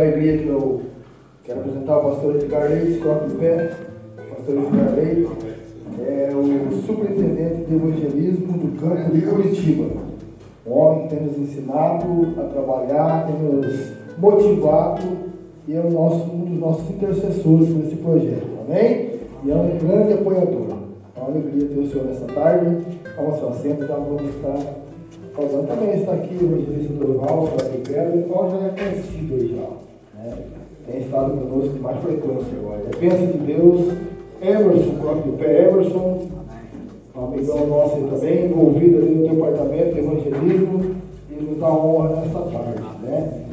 alegria que eu quero apresentar o pastor Edgar Leite, coloque de pé. Pastor Edgar Leite é o superintendente de evangelismo do campo de Curitiba. Um homem que tem nos ensinado a trabalhar, tem nos motivado e é o nosso, um dos nossos intercessores nesse projeto. Amém? E é um grande apoiador. É uma alegria ter o senhor nessa tarde. Toma seu assento, já vamos estar falando. Também está aqui o evangelista para que quero, o qual já é conhecido aí já. Né? Tem estado conosco com mais frequência agora. Bênção de Deus. Emerson, coloque de pé, Emerson, um amigão nosso aí também, envolvido ali no departamento de evangelismo, e nos dá honra nesta tarde, né?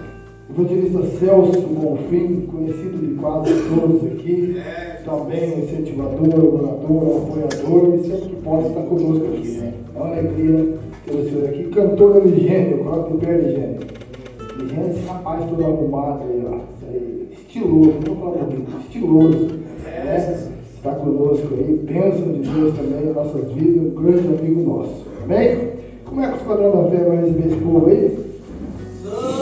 Evangelista Celso Bonfim, conhecido de quase todos aqui, também um incentivador, orador, apoiador, e sempre que pode estar conosco aqui, né? É uma alegria ter o senhor aqui. Cantor Eligênio, coloque de pé, Eligênio. Eligênio, esse rapaz todo arrumado aí, ó. Estiloso, não falo bonito, estiloso. Né? está conosco aí, bênção de Deus também nossas vidas, um grande amigo nosso. Amém? Como é que o Esquadrão da Fé vai receber esse povo aí?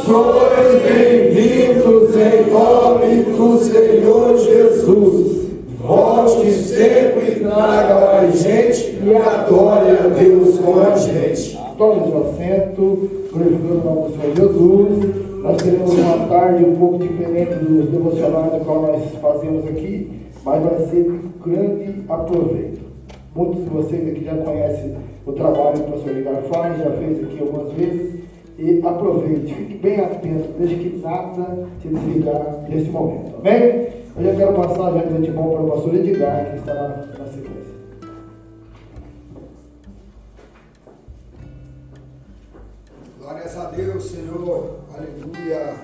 Sois bem-vindos em nome do Senhor Jesus. Volte sempre e traga mais gente e adore a Deus com a gente. Tome seu assento, glorificando o nome do Senhor Jesus. Nós teremos uma tarde um pouco diferente dos devocionais do qual nós fazemos aqui, mas vai ser de grande aproveito. Muitos de vocês aqui já conhecem o trabalho que o pastor Edgar faz, já fez aqui algumas vezes. E aproveite, fique bem atento, deixe que nada se desligar nesse momento, amém? Eu já quero passar já de antemão para o pastor Edgar, que está na, na sequência. Glórias a Deus, Senhor. Aleluia.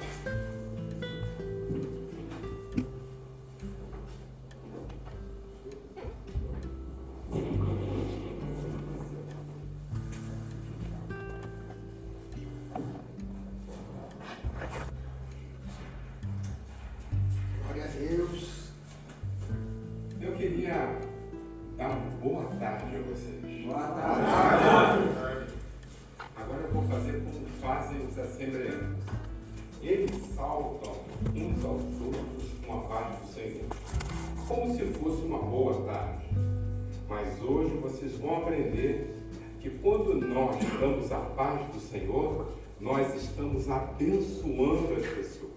Vão aprender que quando nós damos a paz do Senhor, nós estamos abençoando as pessoas.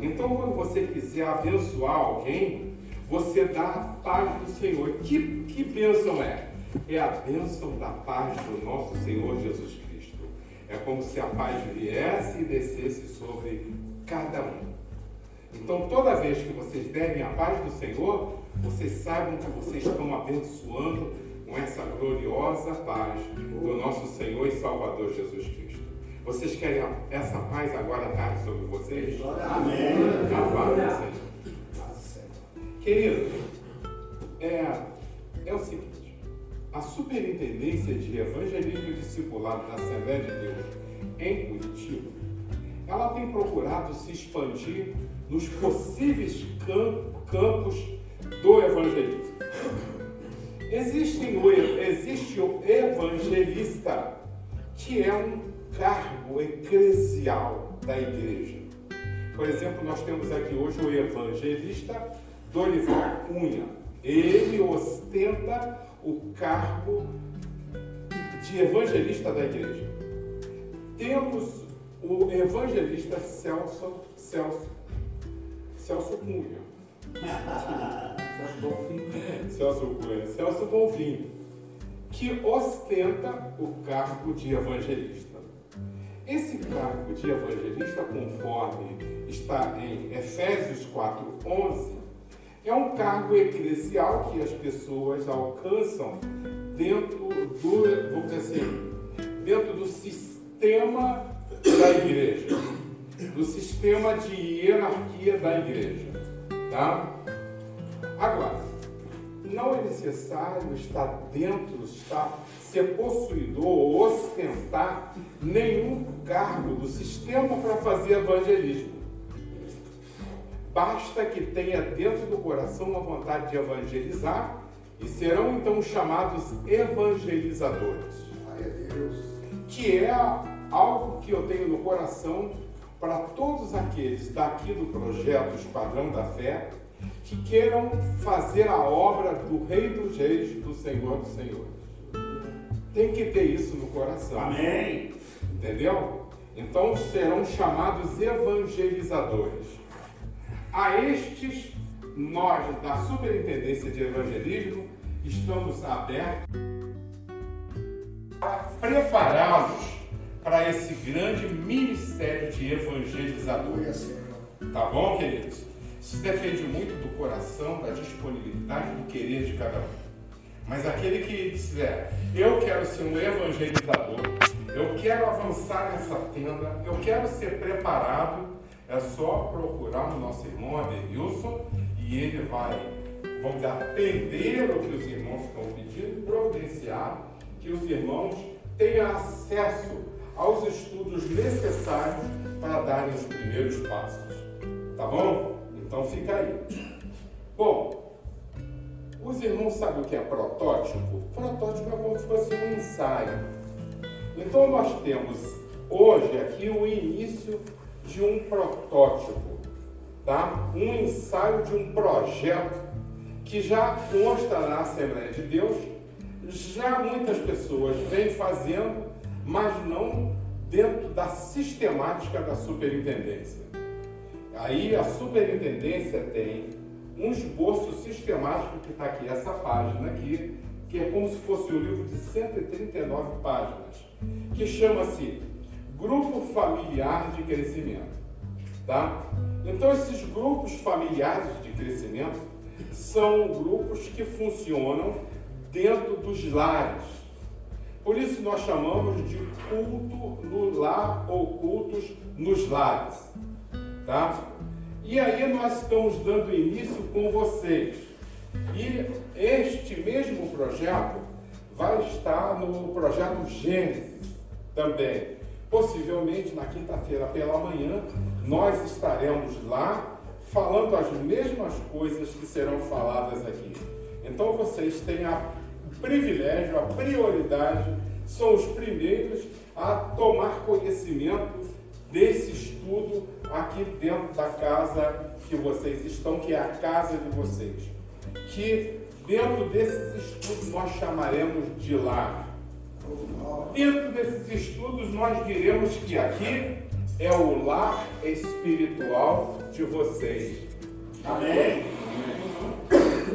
Então, quando você quiser abençoar alguém, você dá a paz do Senhor. Que, que bênção é? É a bênção da paz do nosso Senhor Jesus Cristo. É como se a paz viesse e descesse sobre cada um. Então, toda vez que vocês derem a paz do Senhor, vocês saibam que vocês estão abençoando com essa gloriosa paz do nosso Senhor e Salvador Jesus Cristo. Vocês querem essa paz agora tarde sobre vocês? Amém. A paz do Senhor. Queridos, é, é o seguinte: a Superintendência de Evangelismo e Discipulado da Assembleia de Deus em Curitiba, ela tem procurado se expandir nos possíveis cam- campos do evangelismo. Existem o, existe o evangelista, que é um cargo eclesial da igreja. Por exemplo, nós temos aqui hoje o evangelista Dorival Cunha. Ele ostenta o cargo de evangelista da igreja. Temos o evangelista Celso, Celso, Celso Cunha. Celso Cunha, Celso Bonfim, que ostenta o cargo de evangelista. Esse cargo de evangelista, conforme está em Efésios 4:11, é um cargo eclesial que as pessoas alcançam dentro do, vou dizer assim, dentro do sistema da igreja, do sistema de hierarquia da igreja, tá? Agora, não é necessário estar dentro, estar, ser possuidor ou ostentar nenhum cargo do sistema para fazer evangelismo. Basta que tenha dentro do coração a vontade de evangelizar e serão então chamados evangelizadores, que é algo que eu tenho no coração para todos aqueles daqui do projeto Esquadrão da Fé que queiram fazer a obra do Rei dos Reis, do Senhor dos Senhores. Tem que ter isso no coração. Amém. Entendeu? Então serão chamados evangelizadores. A estes, nós da Superintendência de Evangelismo estamos abertos a prepará-los para esse grande ministério de evangelizadores. Tá bom, queridos? Isso depende muito do coração, da disponibilidade, do querer de cada um. Mas aquele que disser, eu quero ser um evangelizador, eu quero avançar nessa tenda, eu quero ser preparado, é só procurar o nosso irmão Adenilson e ele vai, vamos atender o que os irmãos estão pedindo e providenciar que os irmãos tenham acesso aos estudos necessários para darem os primeiros passos. Tá bom? Então fica aí. Bom, os irmãos sabem o que é protótipo? Protótipo é como se fosse um ensaio. Então nós temos hoje aqui o início de um protótipo, tá? Um ensaio de um projeto que já consta na Assembleia de Deus, já muitas pessoas vêm fazendo, mas não dentro da sistemática da superintendência. Aí a superintendência tem um esboço sistemático que está aqui, essa página aqui, que é como se fosse um livro de 139 páginas, que chama-se Grupo Familiar de Crescimento. Tá? Então, esses grupos familiares de crescimento são grupos que funcionam dentro dos lares. Por isso, nós chamamos de culto no lar ou cultos nos lares. Tá? E aí nós estamos dando início com vocês. E este mesmo projeto vai estar no projeto Gênesis também. Possivelmente na quinta-feira pela manhã nós estaremos lá falando as mesmas coisas que serão faladas aqui. Então vocês têm a, privilégio, a prioridade, são os primeiros a tomar conhecimento desse estudo aqui dentro da casa que vocês estão, que é a casa de vocês. Que dentro desses estudos nós chamaremos de lar. Dentro desses estudos nós diremos que aqui é o lar espiritual de vocês. Amém?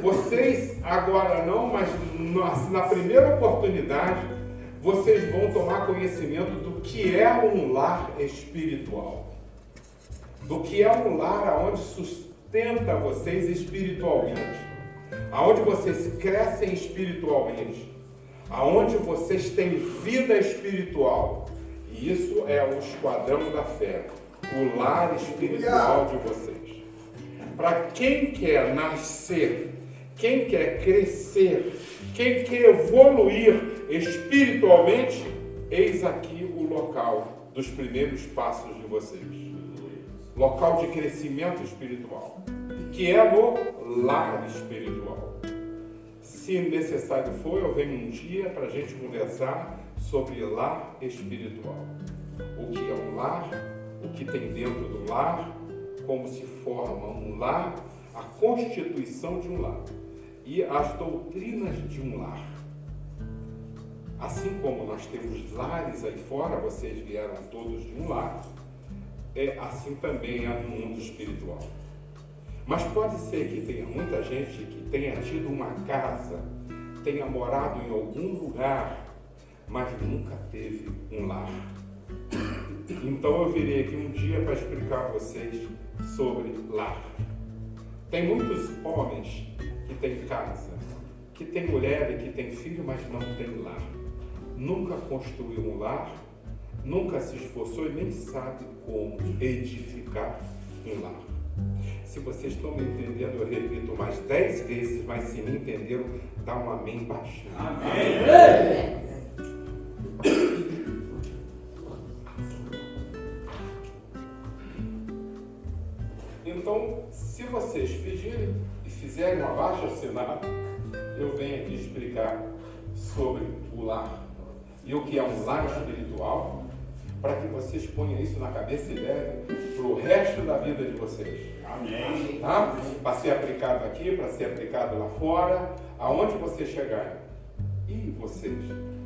Vocês agora não, mas na primeira oportunidade vocês vão tomar conhecimento do que é um lar espiritual do que é um lar onde sustenta vocês espiritualmente, aonde vocês crescem espiritualmente, aonde vocês têm vida espiritual. E isso é o esquadrão da fé, o lar espiritual de vocês. Para quem quer nascer, quem quer crescer, quem quer evoluir espiritualmente, eis aqui o local dos primeiros passos de vocês local de crescimento espiritual, que é no lar espiritual. Se necessário for, eu venho um dia para a gente conversar sobre lar espiritual. O que é um lar, o que tem dentro do lar, como se forma um lar, a constituição de um lar e as doutrinas de um lar. Assim como nós temos lares aí fora, vocês vieram todos de um lar, é, assim também é no mundo espiritual. Mas pode ser que tenha muita gente que tenha tido uma casa, tenha morado em algum lugar, mas nunca teve um lar. Então eu virei aqui um dia para explicar a vocês sobre lar. Tem muitos homens têm casa, que têm mulher e que têm filho, mas não têm lar. Nunca construiu um lar nunca se esforçou e nem sabe como edificar um lar. Se vocês estão me entendendo, eu repito mais dez vezes, mas se me entenderam, dá um amém baixinho. Amém. Então, se vocês pedirem fizerem uma baixa assinada, eu venho aqui explicar sobre o lar e o que é um lar espiritual para que vocês ponham isso na cabeça e levem para o resto da vida de vocês. Amém. Tá? Para ser aplicado aqui, para ser aplicado lá fora, aonde vocês chegarem. E vocês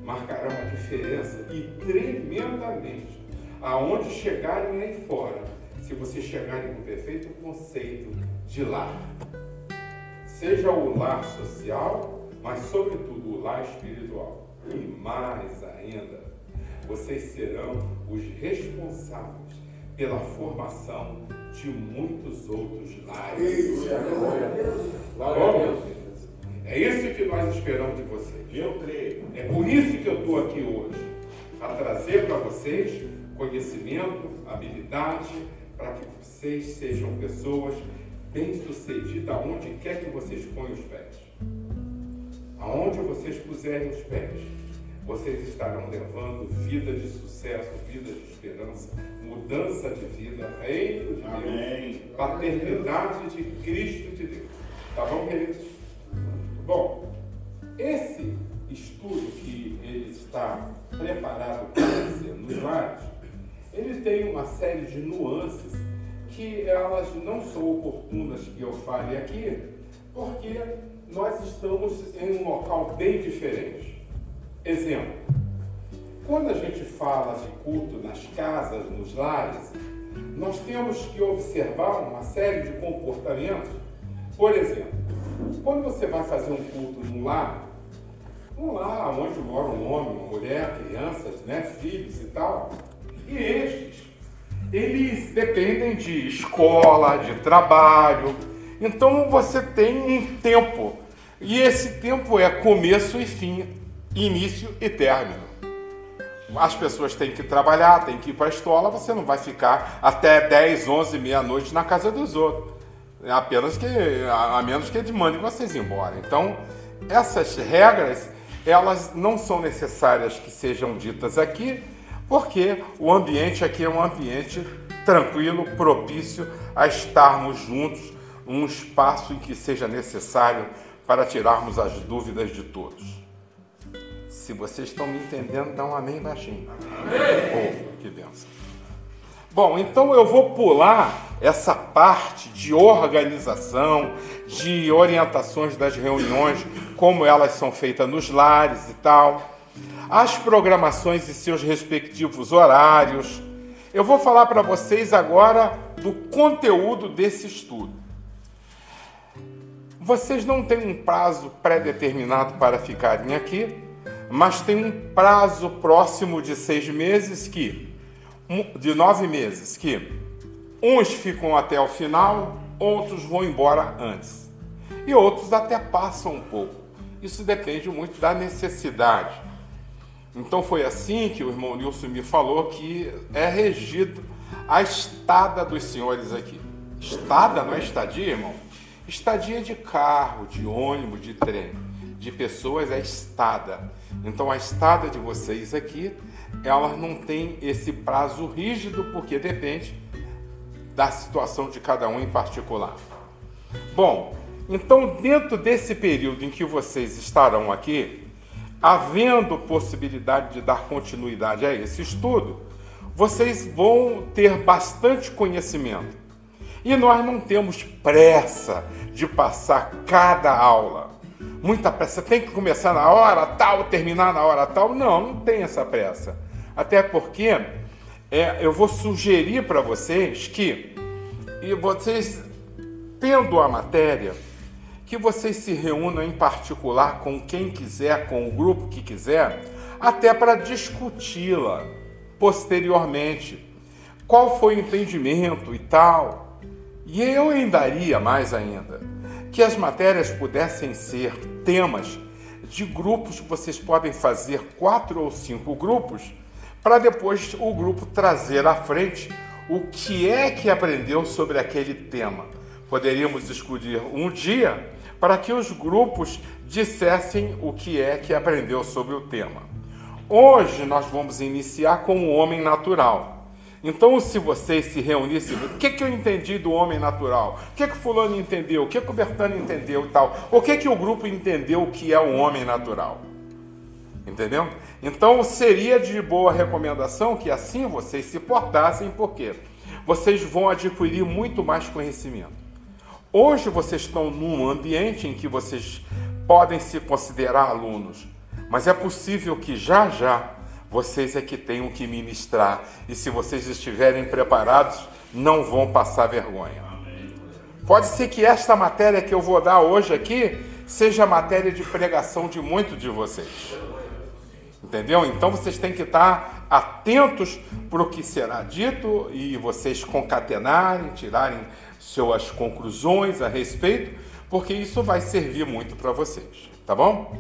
marcarão a diferença e tremendamente aonde chegarem aí fora, se vocês chegarem com o perfeito conceito de lar. Seja o lar social, mas sobretudo o lar espiritual. E mais ainda, vocês serão os responsáveis pela formação de muitos outros lares. Bom? É isso que nós esperamos de vocês. Eu creio. É por isso que eu estou aqui hoje, para trazer para vocês conhecimento, habilidade, para que vocês sejam pessoas bem-sucedidas aonde quer que vocês ponham os pés. Aonde vocês puserem os pés, vocês estarão levando vida de sucesso, vida de esperança, mudança de vida, reino de Deus, Amém. paternidade de Cristo de Deus. Tá bom, queridos? Bom, esse estudo que ele está preparado para ser nos lares, ele tem uma série de nuances que elas não são oportunas que eu fale aqui, porque nós estamos em um local bem diferente. Exemplo, quando a gente fala de culto nas casas, nos lares, nós temos que observar uma série de comportamentos. Por exemplo, quando você vai fazer um culto num lar, um lar onde mora um homem, uma mulher, crianças, né, filhos e tal, e estes, eles dependem de escola, de trabalho. Então você tem um tempo. E esse tempo é começo e fim, início e término. As pessoas têm que trabalhar, têm que ir para a escola, você não vai ficar até 10, 11, meia-noite na casa dos outros. Apenas que, a menos que eles mandem vocês embora. Então, essas regras, elas não são necessárias que sejam ditas aqui, porque o ambiente aqui é um ambiente tranquilo, propício a estarmos juntos, um espaço em que seja necessário para tirarmos as dúvidas de todos. Se vocês estão me entendendo, dá um amém baixinho. Amém. Oh, que benção. Bom, então eu vou pular essa parte de organização, de orientações das reuniões, como elas são feitas nos lares e tal, as programações e seus respectivos horários. Eu vou falar para vocês agora do conteúdo desse estudo. Vocês não têm um prazo pré-determinado para ficarem aqui, mas tem um prazo próximo de seis meses que, de nove meses, que uns ficam até o final, outros vão embora antes. E outros até passam um pouco. Isso depende muito da necessidade. Então foi assim que o irmão Nilson me falou que é regido a estada dos senhores aqui. Estada não é estadia, irmão? Estadia de carro, de ônibus, de trem. De pessoas é estada. Então a estada de vocês aqui, ela não tem esse prazo rígido, porque depende da situação de cada um em particular. Bom, então dentro desse período em que vocês estarão aqui, havendo possibilidade de dar continuidade a esse estudo, vocês vão ter bastante conhecimento. E nós não temos pressa de passar cada aula. Muita pressa, tem que começar na hora tal, terminar na hora tal. Não, não tem essa pressa. Até porque é, eu vou sugerir para vocês que, e vocês tendo a matéria, que vocês se reúnam em particular com quem quiser, com o grupo que quiser, até para discuti-la posteriormente. Qual foi o entendimento e tal. E eu ainda mais ainda que as matérias pudessem ser temas de grupos vocês podem fazer quatro ou cinco grupos para depois o grupo trazer à frente o que é que aprendeu sobre aquele tema. Poderíamos escolher um dia para que os grupos dissessem o que é que aprendeu sobre o tema. Hoje nós vamos iniciar com o homem natural. Então, se vocês se reunissem, o que, que eu entendi do homem natural? O que, que fulano entendeu? O que, que o Bertano entendeu e tal? O que, que o grupo entendeu que é o homem natural? Entendeu? Então seria de boa recomendação que assim vocês se portassem, porque vocês vão adquirir muito mais conhecimento. Hoje vocês estão num ambiente em que vocês podem se considerar alunos, mas é possível que já já vocês é que tenham que ministrar e se vocês estiverem preparados, não vão passar vergonha. Pode ser que esta matéria que eu vou dar hoje aqui seja matéria de pregação de muitos de vocês. Entendeu? Então vocês têm que estar atentos para o que será dito e vocês concatenarem, tirarem suas conclusões a respeito, porque isso vai servir muito para vocês, tá bom?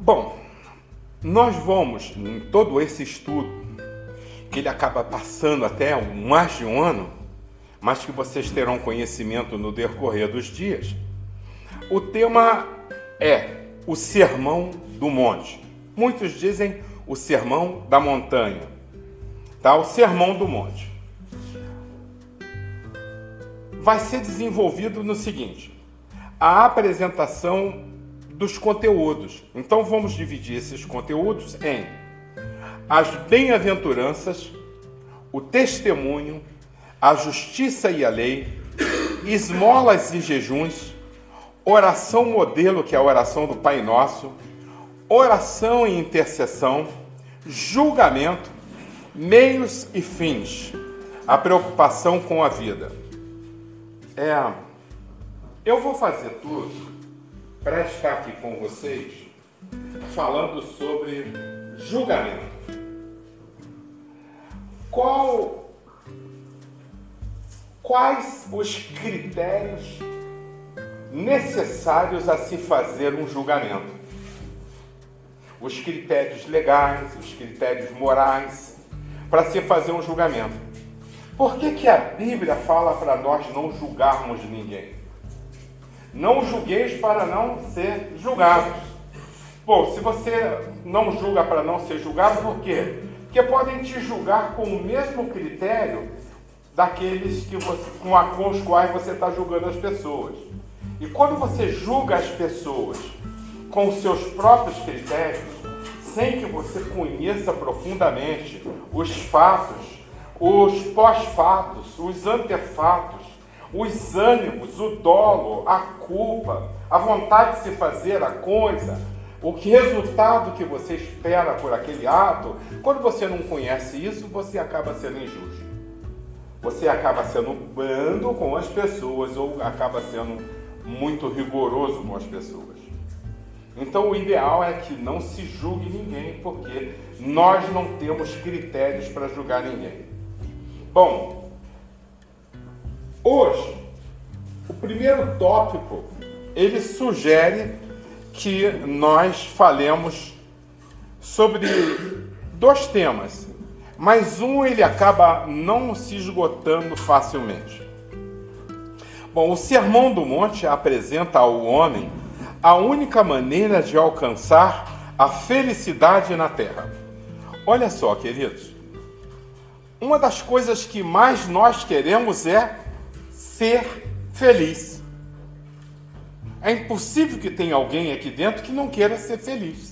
Bom, nós vamos, em todo esse estudo, que ele acaba passando até mais de um ano, mas que vocês terão conhecimento no decorrer dos dias. O tema é o Sermão do Monte. Muitos dizem o Sermão da Montanha. Tá? O Sermão do Monte. Vai ser desenvolvido no seguinte: a apresentação dos conteúdos. Então vamos dividir esses conteúdos em as bem-aventuranças, o testemunho, a justiça e a lei, esmolas e jejuns, oração modelo, que é a oração do Pai Nosso, oração e intercessão, julgamento, meios e fins, a preocupação com a vida. É, eu vou fazer tudo para estar aqui com vocês falando sobre julgamento. Qual, quais os critérios necessários a se fazer um julgamento? Os critérios legais, os critérios morais para se fazer um julgamento. Por que, que a Bíblia fala para nós não julgarmos ninguém? Não julgueis para não ser julgados. Bom, se você não julga para não ser julgado, por quê? Porque podem te julgar com o mesmo critério daqueles que você, com, a, com os quais você está julgando as pessoas. E quando você julga as pessoas com os seus próprios critérios, sem que você conheça profundamente os fatos, os pós-fatos, os antefatos, os ânimos, o dolo, a culpa, a vontade de se fazer a coisa, o que resultado que você espera por aquele ato, quando você não conhece isso, você acaba sendo injusto. Você acaba sendo brando com as pessoas ou acaba sendo muito rigoroso com as pessoas. Então o ideal é que não se julgue ninguém, porque nós não temos critérios para julgar ninguém. Bom, Hoje, o primeiro tópico, ele sugere que nós falemos sobre dois temas, mas um ele acaba não se esgotando facilmente. Bom, o Sermão do Monte apresenta ao homem a única maneira de alcançar a felicidade na terra. Olha só, queridos, uma das coisas que mais nós queremos é ser feliz. É impossível que tenha alguém aqui dentro que não queira ser feliz.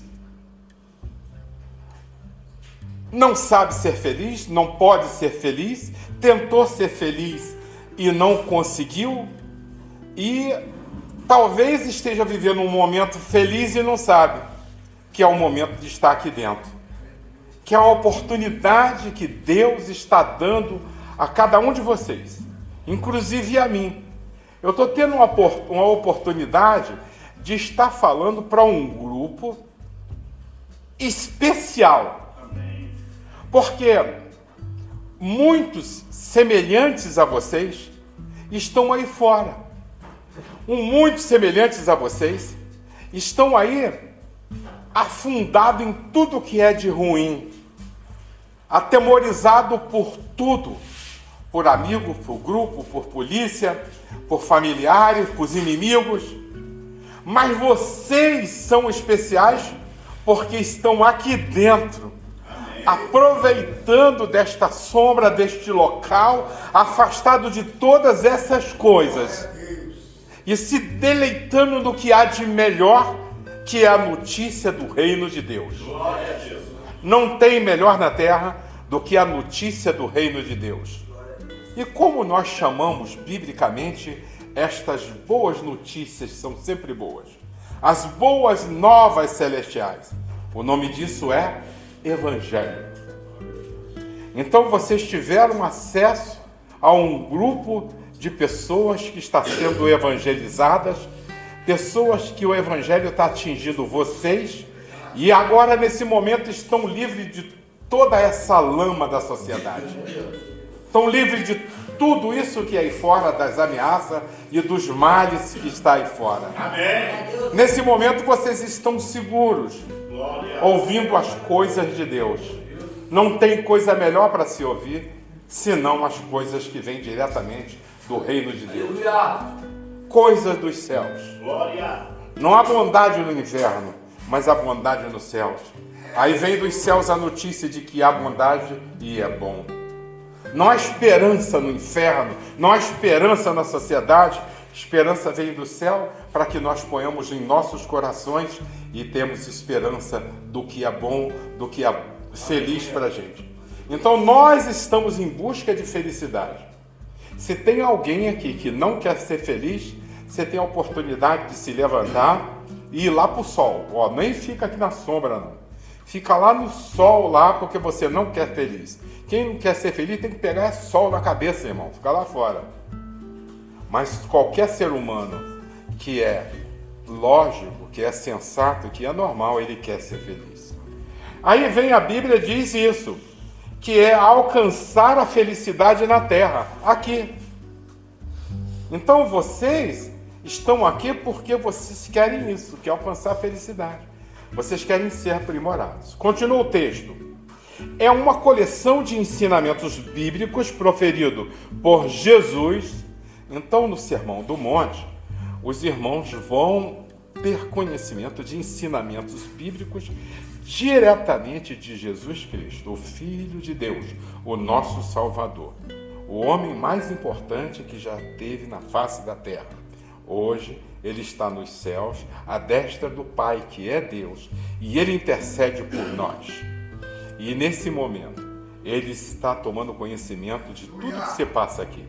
Não sabe ser feliz, não pode ser feliz, tentou ser feliz e não conseguiu, e talvez esteja vivendo um momento feliz e não sabe que é o momento de estar aqui dentro, que é a oportunidade que Deus está dando a cada um de vocês inclusive a mim. Eu estou tendo uma, uma oportunidade de estar falando para um grupo especial. Porque muitos semelhantes a vocês estão aí fora. Um muitos semelhantes a vocês estão aí afundado em tudo que é de ruim, atemorizado por tudo por amigo, por grupo, por polícia, por familiares, por inimigos. Mas vocês são especiais porque estão aqui dentro, aproveitando desta sombra, deste local, afastado de todas essas coisas e se deleitando no que há de melhor, que é a notícia do reino de Deus. Não tem melhor na terra do que a notícia do reino de Deus. E como nós chamamos biblicamente estas boas notícias são sempre boas. As boas novas celestiais. O nome disso é Evangelho. Então vocês tiveram acesso a um grupo de pessoas que está sendo evangelizadas, pessoas que o Evangelho está atingindo vocês e agora nesse momento estão livres de toda essa lama da sociedade. Estão livres de tudo isso que é aí fora, das ameaças e dos males que está aí fora. Amém. Nesse momento vocês estão seguros, ouvindo as coisas de Deus. Não tem coisa melhor para se ouvir senão as coisas que vêm diretamente do reino de Deus. Coisas dos céus. Não há bondade no inferno, mas há bondade nos céus. Aí vem dos céus a notícia de que há bondade e é bom. Não há esperança no inferno, não há esperança na sociedade. Esperança vem do céu para que nós ponhamos em nossos corações e temos esperança do que é bom, do que é feliz para a gente. Então nós estamos em busca de felicidade. Se tem alguém aqui que não quer ser feliz, você tem a oportunidade de se levantar e ir lá para o sol. Ó, nem fica aqui na sombra, não. Fica lá no sol lá porque você não quer feliz. Quem quer ser feliz tem que pegar sol na cabeça, irmão. Fica lá fora. Mas qualquer ser humano que é lógico, que é sensato, que é normal, ele quer ser feliz. Aí vem a Bíblia diz isso, que é alcançar a felicidade na terra, aqui. Então vocês estão aqui porque vocês querem isso, que é alcançar a felicidade. Vocês querem ser aprimorados. Continua o texto é uma coleção de ensinamentos bíblicos proferido por Jesus. Então, no Sermão do Monte, os irmãos vão ter conhecimento de ensinamentos bíblicos diretamente de Jesus Cristo, o Filho de Deus, o nosso Salvador, o homem mais importante que já teve na face da terra. Hoje, ele está nos céus, à destra do Pai, que é Deus, e ele intercede por nós. E nesse momento, ele está tomando conhecimento de tudo que se passa aqui.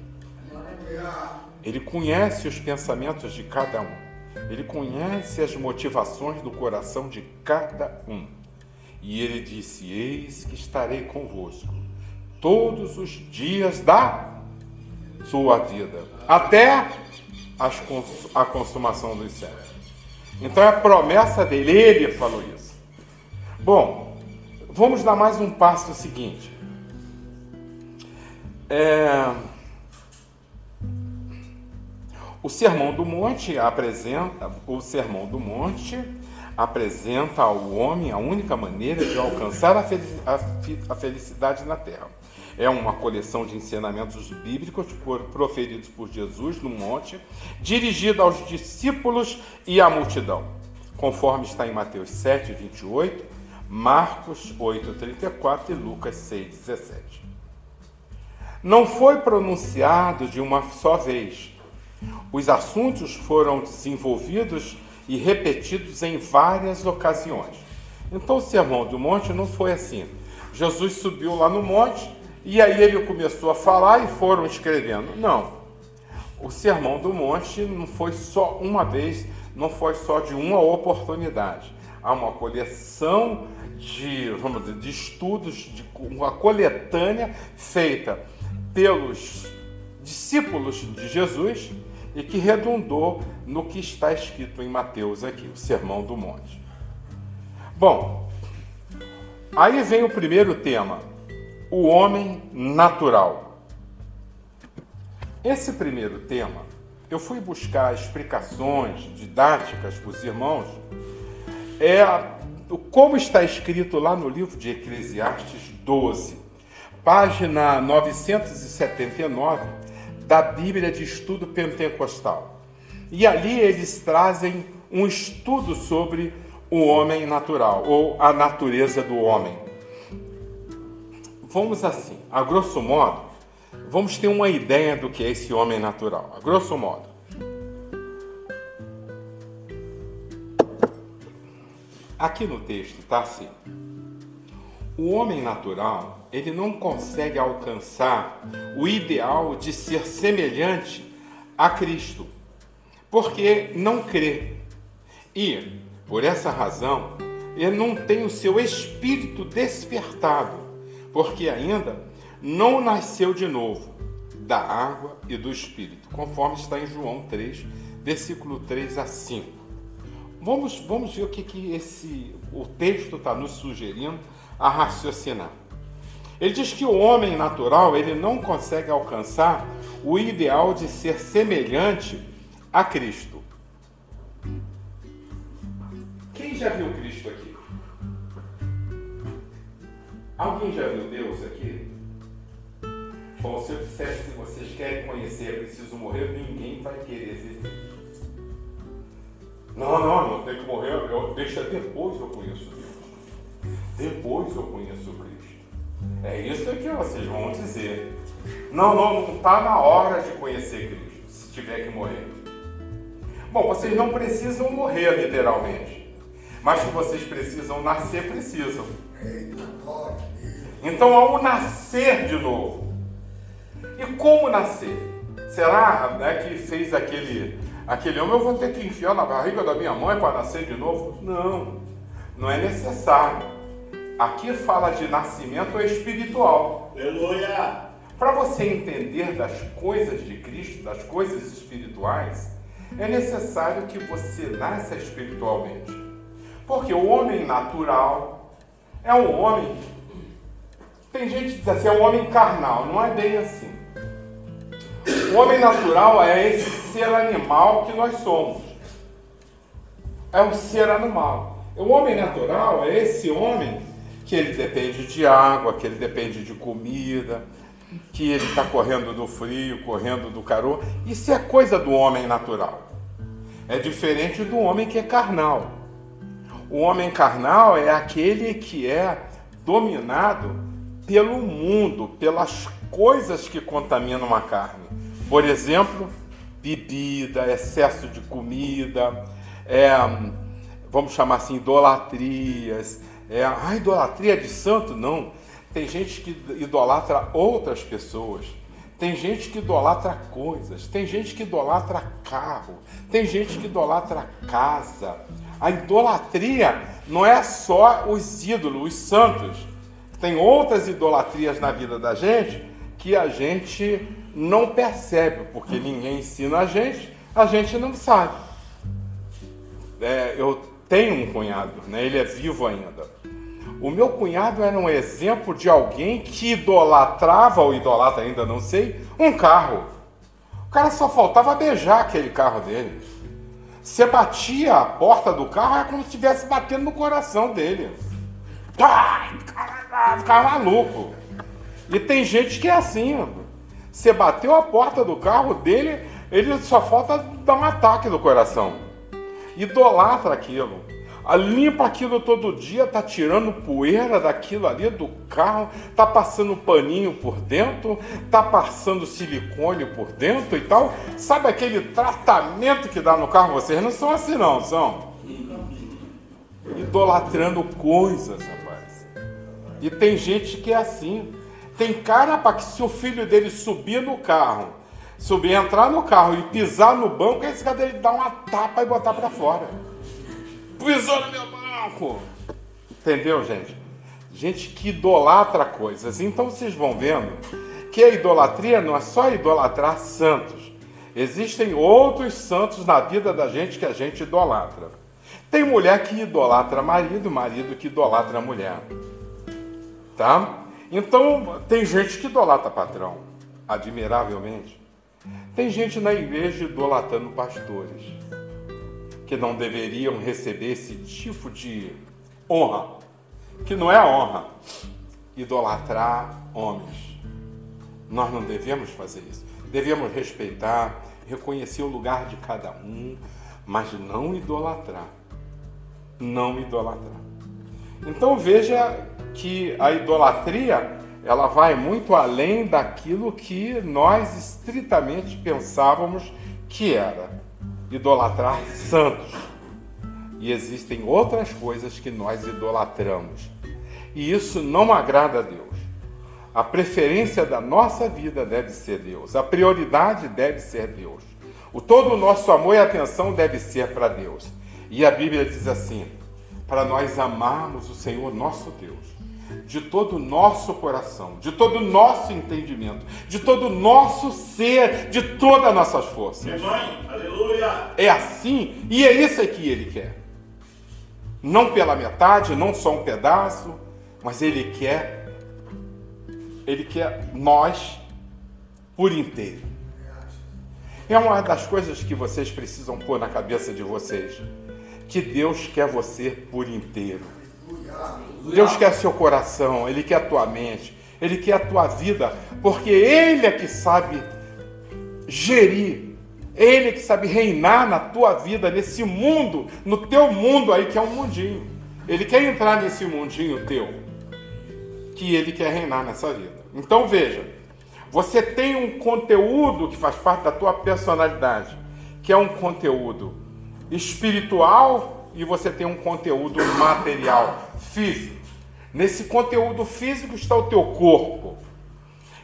Ele conhece os pensamentos de cada um. Ele conhece as motivações do coração de cada um. E ele disse: Eis que estarei convosco todos os dias da sua vida, até a consumação dos céus. Então é a promessa dele, ele falou isso. Bom, Vamos dar mais um passo seguinte. É... O Sermão do Monte apresenta o Sermão do Monte apresenta ao homem a única maneira de alcançar a felicidade na terra. É uma coleção de ensinamentos bíblicos proferidos por Jesus no monte, dirigida aos discípulos e à multidão, conforme está em Mateus 7, 28 Marcos 8,34 e Lucas 6,17. Não foi pronunciado de uma só vez. Os assuntos foram desenvolvidos e repetidos em várias ocasiões. Então o sermão do monte não foi assim. Jesus subiu lá no monte e aí ele começou a falar e foram escrevendo. Não. O sermão do monte não foi só uma vez, não foi só de uma oportunidade. Há uma coleção de, vamos dizer, de estudos, de uma coletânea feita pelos discípulos de Jesus e que redundou no que está escrito em Mateus aqui, o Sermão do Monte. Bom, aí vem o primeiro tema, o homem natural. Esse primeiro tema, eu fui buscar explicações didáticas para os irmãos, é como está escrito lá no livro de Eclesiastes 12, página 979 da Bíblia de Estudo Pentecostal. E ali eles trazem um estudo sobre o homem natural ou a natureza do homem. Vamos assim, a grosso modo, vamos ter uma ideia do que é esse homem natural, a grosso modo. Aqui no texto está assim: o homem natural ele não consegue alcançar o ideal de ser semelhante a Cristo, porque não crê. E, por essa razão, ele não tem o seu espírito despertado, porque ainda não nasceu de novo da água e do espírito, conforme está em João 3, versículo 3 a 5. Vamos, vamos ver o que, que esse, o texto está nos sugerindo a raciocinar. Ele diz que o homem natural ele não consegue alcançar o ideal de ser semelhante a Cristo. Quem já viu Cristo aqui? Alguém já viu Deus aqui? Bom, se eu dissesse que vocês querem conhecer, é preciso morrer, ninguém vai querer ver. Não, não, não tem que morrer, eu, deixa depois eu conheço Deus. Depois eu conheço Cristo. É isso que vocês vão dizer. Não, não, não está na hora de conhecer Cristo, se tiver que morrer. Bom, vocês não precisam morrer literalmente, mas que vocês precisam nascer, precisam. Então, ao nascer de novo, e como nascer? Será né, que fez aquele, aquele homem, eu vou ter que enfiar na barriga da minha mãe para nascer de novo? Não, não é necessário. Aqui fala de nascimento espiritual. Aleluia! Para você entender das coisas de Cristo, das coisas espirituais, é necessário que você nasça espiritualmente. Porque o homem natural é um homem. Tem gente que diz assim, é um homem carnal. Não é bem assim. O homem natural é esse ser animal que nós somos. É um ser animal. O homem natural é esse homem que ele depende de água, que ele depende de comida, que ele está correndo do frio, correndo do calor. Isso é coisa do homem natural. É diferente do homem que é carnal. O homem carnal é aquele que é dominado pelo mundo, pelas coisas que contaminam a carne. Por exemplo, bebida, excesso de comida, é, vamos chamar assim, idolatrias, é, a idolatria de santo, não. Tem gente que idolatra outras pessoas. Tem gente que idolatra coisas. Tem gente que idolatra carro. Tem gente que idolatra casa. A idolatria não é só os ídolos, os santos. Tem outras idolatrias na vida da gente que a gente não percebe, porque ninguém ensina a gente, a gente não sabe. É, eu tenho um cunhado, né? ele é vivo ainda. O meu cunhado era um exemplo de alguém que idolatrava, ou idolatra ainda não sei, um carro. O cara só faltava beijar aquele carro dele. Você batia a porta do carro, era como se estivesse batendo no coração dele. Ficava maluco. E tem gente que é assim. Você bateu a porta do carro dele, ele só falta dar um ataque no coração. Idolatra aquilo limpa aquilo todo dia, tá tirando poeira daquilo ali do carro, tá passando paninho por dentro, tá passando silicone por dentro e tal. Sabe aquele tratamento que dá no carro? Vocês não são assim não, são idolatrando coisas, rapaz. E tem gente que é assim. Tem cara para que se o filho dele subir no carro, subir, entrar no carro e pisar no banco, esse cara dele dá uma tapa e botar para fora pisou no meu banco. Entendeu, gente? Gente que idolatra coisas. Então vocês vão vendo que a idolatria não é só idolatrar santos. Existem outros santos na vida da gente que a gente idolatra. Tem mulher que idolatra marido, marido que idolatra mulher. Tá? Então, tem gente que idolatra patrão, admiravelmente. Tem gente na igreja idolatrando pastores que não deveriam receber esse tipo de honra, que não é a honra, idolatrar homens. Nós não devemos fazer isso. Devemos respeitar, reconhecer o lugar de cada um, mas não idolatrar. não idolatrar. Então veja que a idolatria ela vai muito além daquilo que nós estritamente pensávamos que era idolatrar santos. E existem outras coisas que nós idolatramos. E isso não agrada a Deus. A preferência da nossa vida deve ser Deus. A prioridade deve ser Deus. O todo o nosso amor e atenção deve ser para Deus. E a Bíblia diz assim: para nós amarmos o Senhor nosso Deus de todo o nosso coração, de todo o nosso entendimento, de todo o nosso ser, de todas as nossas forças. Mãe, aleluia. É assim e é isso que ele quer. Não pela metade, não só um pedaço, mas ele quer ele quer nós por inteiro. É uma das coisas que vocês precisam pôr na cabeça de vocês, que Deus quer você por inteiro. Deus quer seu coração, Ele quer a tua mente, Ele quer a tua vida, porque Ele é que sabe gerir, Ele é que sabe reinar na tua vida, nesse mundo, no teu mundo aí que é um mundinho. Ele quer entrar nesse mundinho teu, que Ele quer reinar nessa vida. Então veja, você tem um conteúdo que faz parte da tua personalidade, que é um conteúdo espiritual e você tem um conteúdo material, físico. Nesse conteúdo físico está o teu corpo.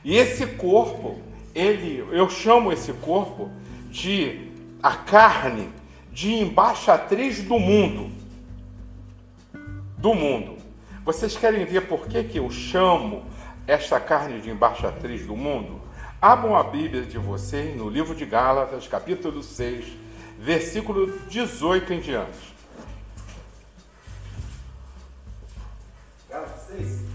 E esse corpo, ele, eu chamo esse corpo de a carne de embaixatriz do mundo. Do mundo. Vocês querem ver por que, que eu chamo esta carne de embaixatriz do mundo? Abram a Bíblia de vocês no livro de Gálatas, capítulo 6, versículo 18 em diante. Gálatas 6.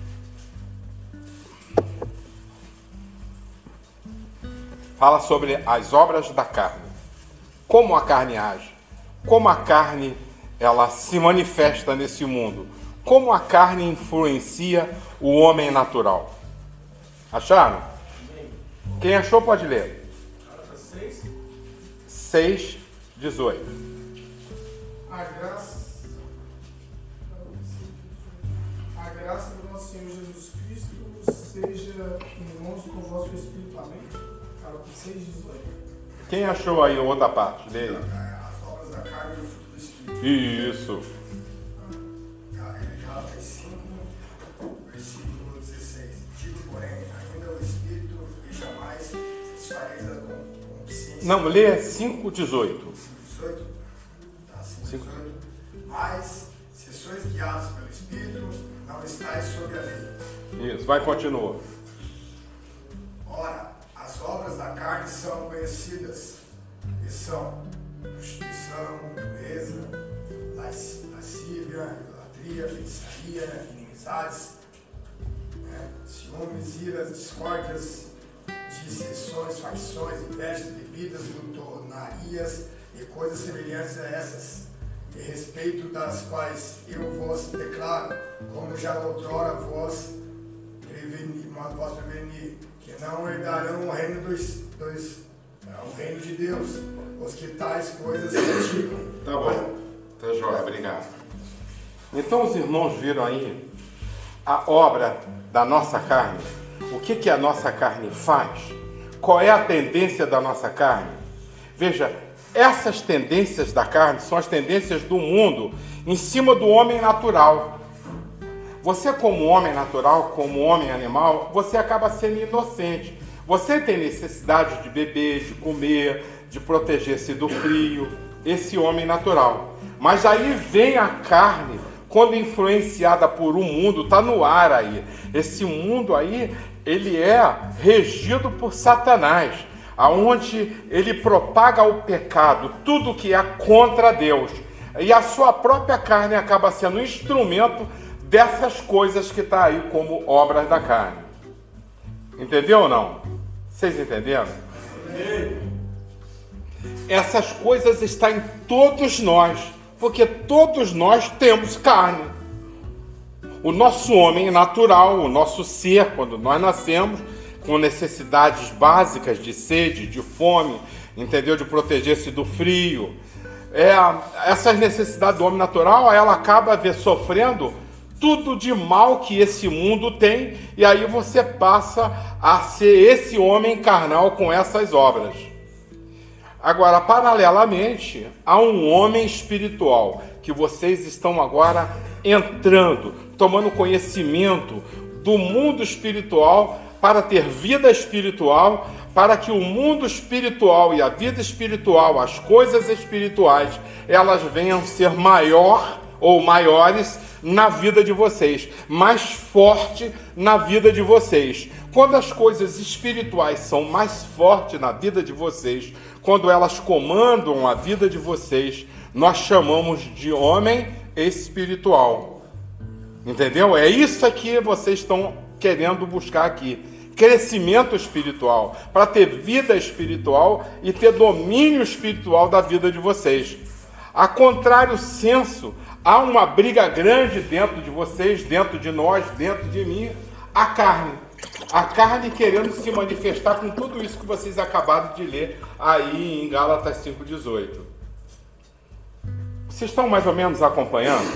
Fala sobre as obras da carne. Como a carne age. Como a carne ela se manifesta nesse mundo. Como a carne influencia o homem natural. Acharam? Quem achou pode ler. 6, 18. A graça, graça do nosso Senhor Jesus Cristo seja irmãos com o vosso espírito. Amém? Gálatas 6, 18. Quem achou aí outra parte? Lê aí. As obras da carne e o fruto do Espírito. Isso. Gálatas 5, versículo 16. Digo, porém, ainda o Espírito e jamais satisfareis a consciência. Não, lê 5, 18. 18? Tá, 5, 18. Mas, se sois guiados pelo Espírito, não estáis sob a lei. Isso, vai continua. Ora, as obras da carne são conhecidas e são prostituição, pureza, lasc- lascívia, idolatria, feitiçaria, inimizades, né, ciúmes, iras, discórdias, dissensões, facções, invejas, bebidas, glutonarias e coisas semelhantes a essas, respeito das quais eu vos declaro, como já outrora vos preveni, mas preveni, que não herdarão o reino dos, dos é, o reino de Deus, os que tais coisas praticam. Tá bom. Tá jóia, obrigado. Então os irmãos viram aí a obra da nossa carne. O que, que a nossa carne faz? Qual é a tendência da nossa carne? Veja, essas tendências da carne são as tendências do mundo em cima do homem natural. Você, como homem natural, como homem animal, você acaba sendo inocente. Você tem necessidade de beber, de comer, de proteger-se do frio, esse homem natural. Mas aí vem a carne, quando influenciada por um mundo, está no ar aí. Esse mundo aí, ele é regido por Satanás, aonde ele propaga o pecado, tudo que é contra Deus. E a sua própria carne acaba sendo um instrumento dessas coisas que está aí como obras da carne. Entendeu ou não? Vocês entenderam? Essas coisas estão em todos nós, porque todos nós temos carne. O nosso homem natural, o nosso ser, quando nós nascemos, com necessidades básicas de sede, de fome, entendeu? De proteger-se do frio, é, essas necessidades do homem natural, ela acaba sofrendo tudo de mal que esse mundo tem, e aí você passa a ser esse homem carnal com essas obras. Agora, paralelamente, há um homem espiritual que vocês estão agora entrando, tomando conhecimento do mundo espiritual para ter vida espiritual, para que o mundo espiritual e a vida espiritual, as coisas espirituais, elas venham ser maior ou maiores na vida de vocês, mais forte na vida de vocês. Quando as coisas espirituais são mais fortes na vida de vocês, quando elas comandam a vida de vocês, nós chamamos de homem espiritual. Entendeu? É isso que vocês estão querendo buscar aqui. Crescimento espiritual, para ter vida espiritual e ter domínio espiritual da vida de vocês. A contrário senso, há uma briga grande dentro de vocês, dentro de nós, dentro de mim, a carne. A carne querendo se manifestar com tudo isso que vocês acabaram de ler aí em Gálatas 5,18. Vocês estão mais ou menos acompanhando?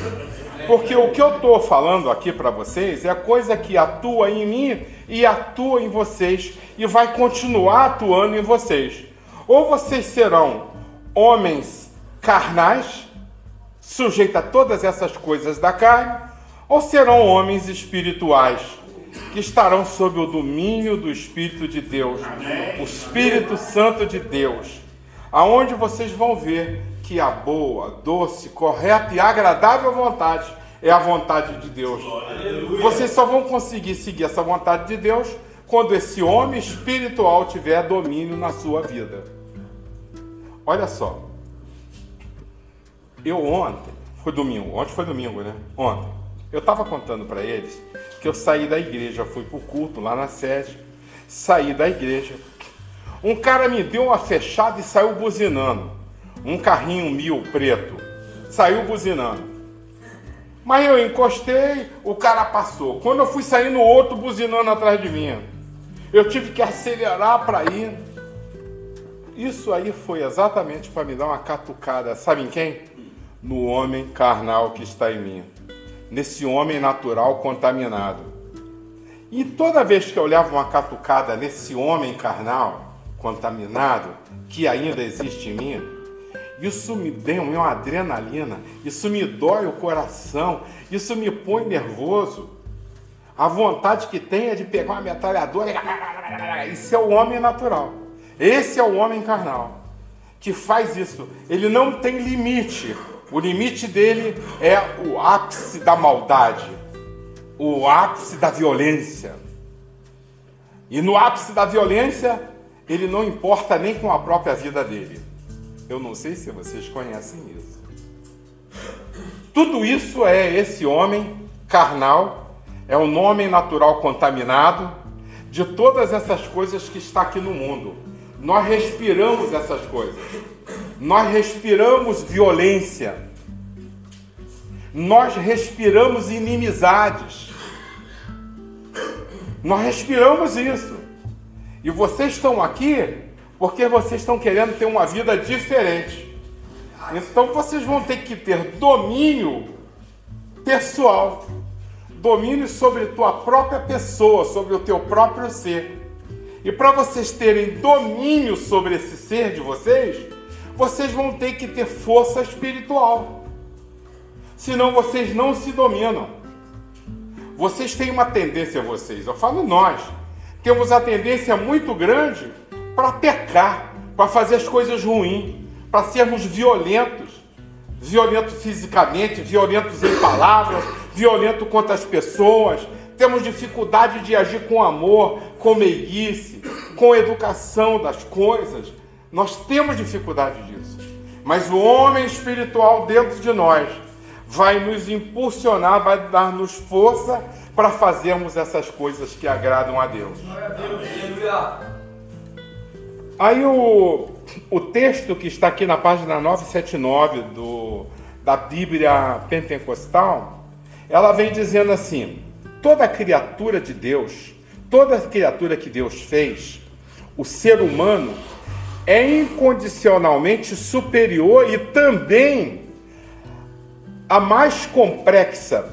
Porque o que eu estou falando aqui para vocês é coisa que atua em mim e atua em vocês e vai continuar atuando em vocês. Ou vocês serão homens carnais, sujeitos a todas essas coisas da carne, ou serão homens espirituais, que estarão sob o domínio do Espírito de Deus, o Espírito Santo de Deus, aonde vocês vão ver que a boa, doce, correta e agradável vontade é a vontade de Deus. Vocês só vão conseguir seguir essa vontade de Deus quando esse homem espiritual tiver domínio na sua vida. Olha só. Eu ontem, foi domingo, ontem foi domingo, né? Ontem. Eu estava contando para eles que eu saí da igreja, fui para o culto lá na sede, saí da igreja. Um cara me deu uma fechada e saiu buzinando. Um carrinho mil preto. Saiu buzinando. Mas eu encostei, o cara passou. Quando eu fui saindo, outro buzinando atrás de mim. Eu tive que acelerar para ir. Isso aí foi exatamente para me dar uma catucada. Sabe em quem? No homem carnal que está em mim. Nesse homem natural contaminado. E toda vez que eu olhava uma catucada nesse homem carnal contaminado, que ainda existe em mim, isso me deu uma adrenalina, isso me dói o coração, isso me põe nervoso. A vontade que tem é de pegar uma metralhadora e. É o homem natural. Esse é o homem carnal que faz isso. Ele não tem limite. O limite dele é o ápice da maldade, o ápice da violência. E no ápice da violência, ele não importa nem com a própria vida dele. Eu não sei se vocês conhecem isso. Tudo isso é esse homem carnal, é um homem natural contaminado de todas essas coisas que está aqui no mundo. Nós respiramos essas coisas. Nós respiramos violência. Nós respiramos inimizades. Nós respiramos isso. E vocês estão aqui porque vocês estão querendo ter uma vida diferente. Então vocês vão ter que ter domínio pessoal, domínio sobre tua própria pessoa, sobre o teu próprio ser. E para vocês terem domínio sobre esse ser de vocês, vocês vão ter que ter força espiritual. Senão vocês não se dominam. Vocês têm uma tendência, vocês, eu falo nós, temos a tendência muito grande para pecar, para fazer as coisas ruins, para sermos violentos, violentos fisicamente, violentos em palavras, violentos contra as pessoas. Temos dificuldade de agir com amor, com meiguice, com educação das coisas. Nós temos dificuldade disso. Mas o homem espiritual dentro de nós vai nos impulsionar, vai dar-nos força para fazermos essas coisas que agradam a Deus. Glória a Deus. Aí o, o texto que está aqui na página 979 do, da Bíblia Pentecostal, ela vem dizendo assim: toda criatura de Deus, toda criatura que Deus fez, o ser humano, é incondicionalmente superior e também a mais complexa.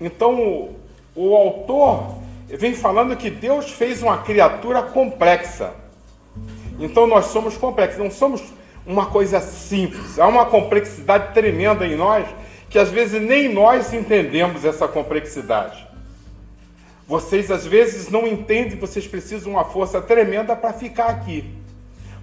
Então, o, o autor vem falando que Deus fez uma criatura complexa. Então, nós somos complexos, não somos uma coisa simples. Há uma complexidade tremenda em nós que às vezes nem nós entendemos essa complexidade. Vocês às vezes não entendem, vocês precisam de uma força tremenda para ficar aqui.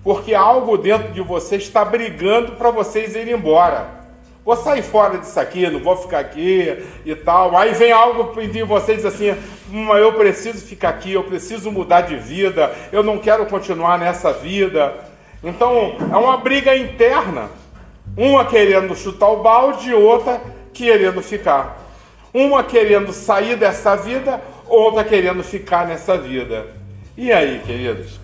Porque algo dentro de vocês está brigando para vocês irem embora. Vou sair fora disso aqui, não vou ficar aqui e tal. Aí vem algo de vocês assim, hum, eu preciso ficar aqui, eu preciso mudar de vida, eu não quero continuar nessa vida. Então é uma briga interna. Uma querendo chutar o balde outra querendo ficar. Uma querendo sair dessa vida, outra querendo ficar nessa vida. E aí, queridos?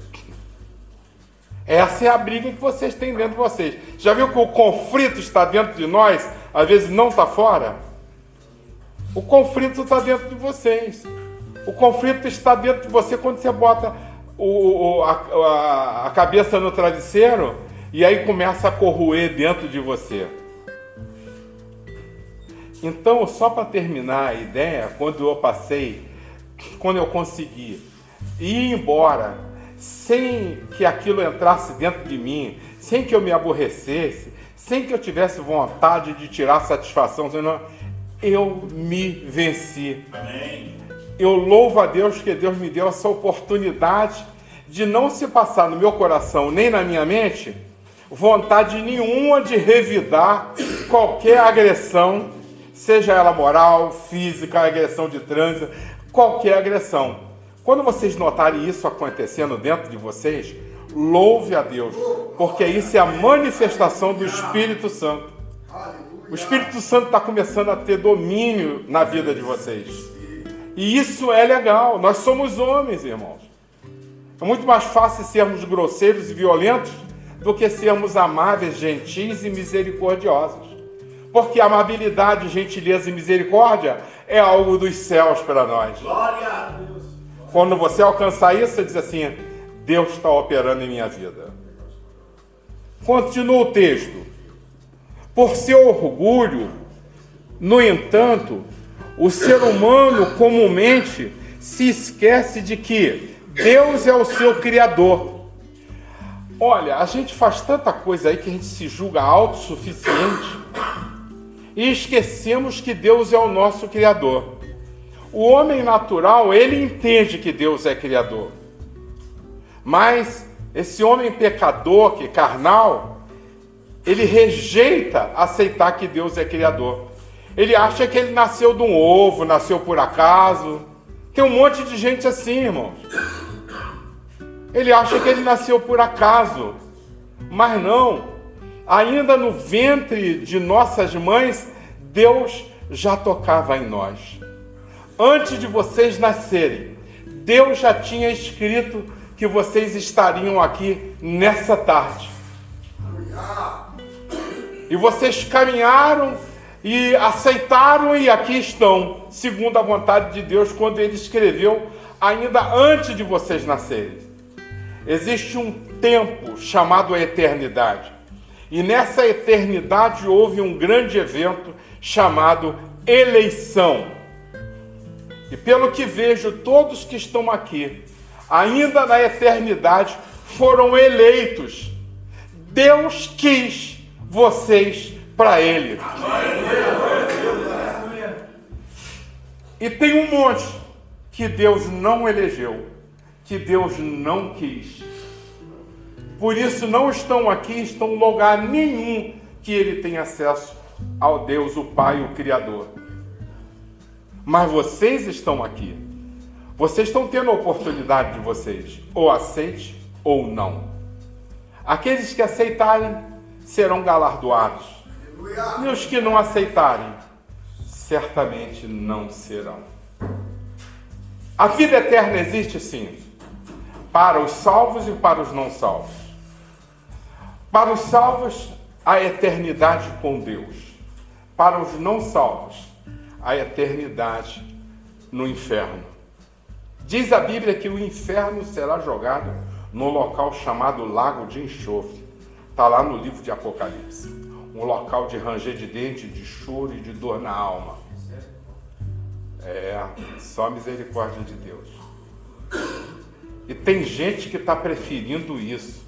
Essa é a briga que vocês têm dentro de vocês. Já viu que o conflito está dentro de nós, às vezes não está fora? O conflito está dentro de vocês. O conflito está dentro de você quando você bota o, a, a, a cabeça no travesseiro e aí começa a corroer dentro de você. Então, só para terminar a ideia, quando eu passei, quando eu consegui ir embora, sem que aquilo entrasse dentro de mim, sem que eu me aborrecesse, sem que eu tivesse vontade de tirar satisfação, senão eu me venci. Amém. Eu louvo a Deus que Deus me deu essa oportunidade de não se passar no meu coração nem na minha mente vontade nenhuma de revidar qualquer agressão seja ela moral, física, agressão de trânsito, qualquer agressão. Quando vocês notarem isso acontecendo dentro de vocês, louve a Deus, porque isso é a manifestação do Espírito Santo. O Espírito Santo está começando a ter domínio na vida de vocês. E isso é legal. Nós somos homens, irmãos. É muito mais fácil sermos grosseiros e violentos do que sermos amáveis, gentis e misericordiosos. Porque amabilidade, gentileza e misericórdia é algo dos céus para nós. Glória a Deus. Quando você alcançar isso, você diz assim: Deus está operando em minha vida. Continua o texto. Por seu orgulho, no entanto, o ser humano comumente se esquece de que Deus é o seu Criador. Olha, a gente faz tanta coisa aí que a gente se julga autossuficiente e esquecemos que Deus é o nosso Criador. O homem natural, ele entende que Deus é Criador. Mas esse homem pecador, que carnal, ele rejeita aceitar que Deus é Criador. Ele acha que ele nasceu de um ovo, nasceu por acaso. Tem um monte de gente assim, irmãos. Ele acha que ele nasceu por acaso. Mas não ainda no ventre de nossas mães, Deus já tocava em nós. Antes de vocês nascerem, Deus já tinha escrito que vocês estariam aqui nessa tarde. E vocês caminharam e aceitaram e aqui estão, segundo a vontade de Deus, quando ele escreveu ainda antes de vocês nascerem. Existe um tempo chamado a eternidade. E nessa eternidade houve um grande evento chamado eleição. E pelo que vejo, todos que estão aqui, ainda na eternidade, foram eleitos. Deus quis vocês para Ele. E tem um monte que Deus não elegeu, que Deus não quis. Por isso não estão aqui, estão em lugar nenhum que ele tenha acesso ao Deus, o Pai, o Criador. Mas vocês estão aqui. Vocês estão tendo a oportunidade de vocês, ou aceite ou não. Aqueles que aceitarem serão galardoados. E os que não aceitarem, certamente não serão. A vida eterna existe sim, para os salvos e para os não salvos. Para os salvos, a eternidade com Deus. Para os não salvos, a eternidade no inferno. Diz a Bíblia que o inferno será jogado no local chamado Lago de Enxofre. Está lá no livro de Apocalipse. Um local de ranger de dente, de choro e de dor na alma. É, só misericórdia de Deus. E tem gente que está preferindo isso.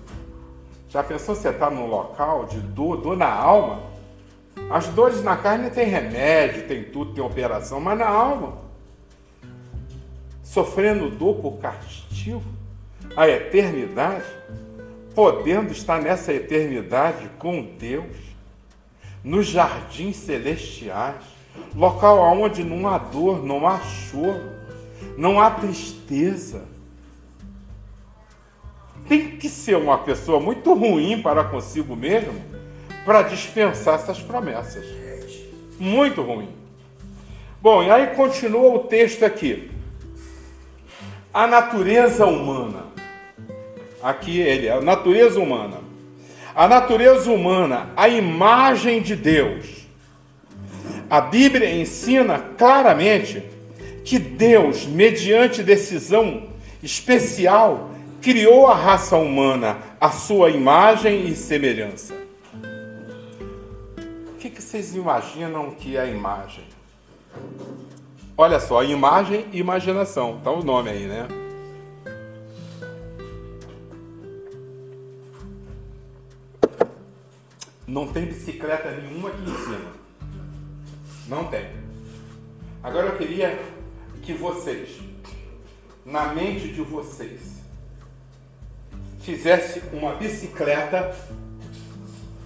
Já pensou você está num local de dor, dor na alma? As dores na carne tem remédio, tem tudo, tem operação, mas na alma, sofrendo dor por castigo, a eternidade, podendo estar nessa eternidade com Deus, nos jardins celestiais, local onde não há dor, não há choro, não há tristeza. Tem que ser uma pessoa muito ruim para consigo mesmo para dispensar essas promessas. Muito ruim. Bom, e aí continua o texto aqui. A natureza humana. Aqui ele, a natureza humana. A natureza humana, a imagem de Deus. A Bíblia ensina claramente que Deus, mediante decisão especial, criou a raça humana à sua imagem e semelhança que vocês imaginam que é a imagem? Olha só, imagem e imaginação. Tá o nome aí, né? Não tem bicicleta nenhuma aqui em cima. Não tem. Agora eu queria que vocês, na mente de vocês, fizesse uma bicicleta.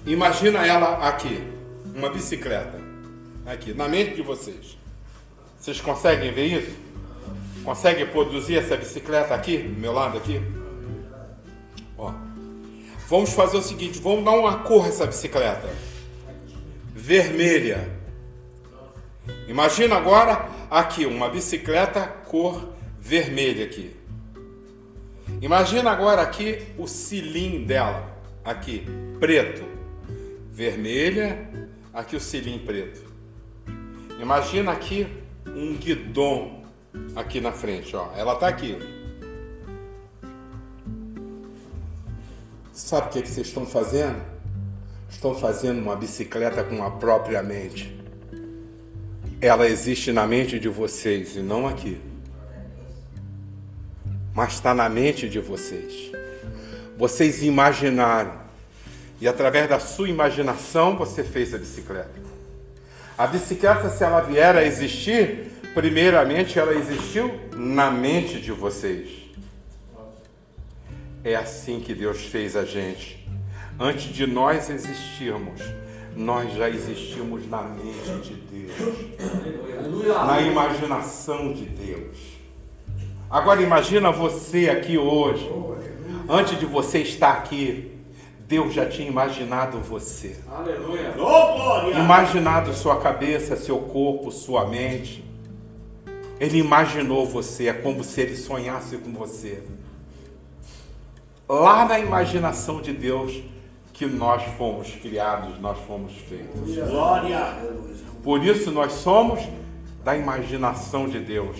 Imagina ela aqui uma bicicleta. Aqui, na mente de vocês. Vocês conseguem ver isso? Conseguem produzir essa bicicleta aqui, do meu lado aqui? Ó. Vamos fazer o seguinte, vamos dar uma cor a essa bicicleta. Vermelha. Imagina agora aqui uma bicicleta cor vermelha aqui. Imagina agora aqui o cilindro dela, aqui, preto. Vermelha, aqui o cilim preto. Imagina aqui um guidon aqui na frente, ó. Ela está aqui. Sabe o que, que vocês estão fazendo? Estão fazendo uma bicicleta com a própria mente. Ela existe na mente de vocês e não aqui. Mas está na mente de vocês. Vocês imaginaram e através da sua imaginação você fez a bicicleta. A bicicleta, se ela vier a existir, primeiramente ela existiu na mente de vocês. É assim que Deus fez a gente. Antes de nós existirmos, nós já existimos na mente de Deus, na imaginação de Deus. Agora imagina você aqui hoje, antes de você estar aqui, Deus já tinha imaginado você. Aleluia. Oh, imaginado sua cabeça, seu corpo, sua mente. Ele imaginou você, é como se ele sonhasse com você. Lá na imaginação de Deus que nós fomos criados, nós fomos feitos. Glória. Por isso nós somos da imaginação de Deus,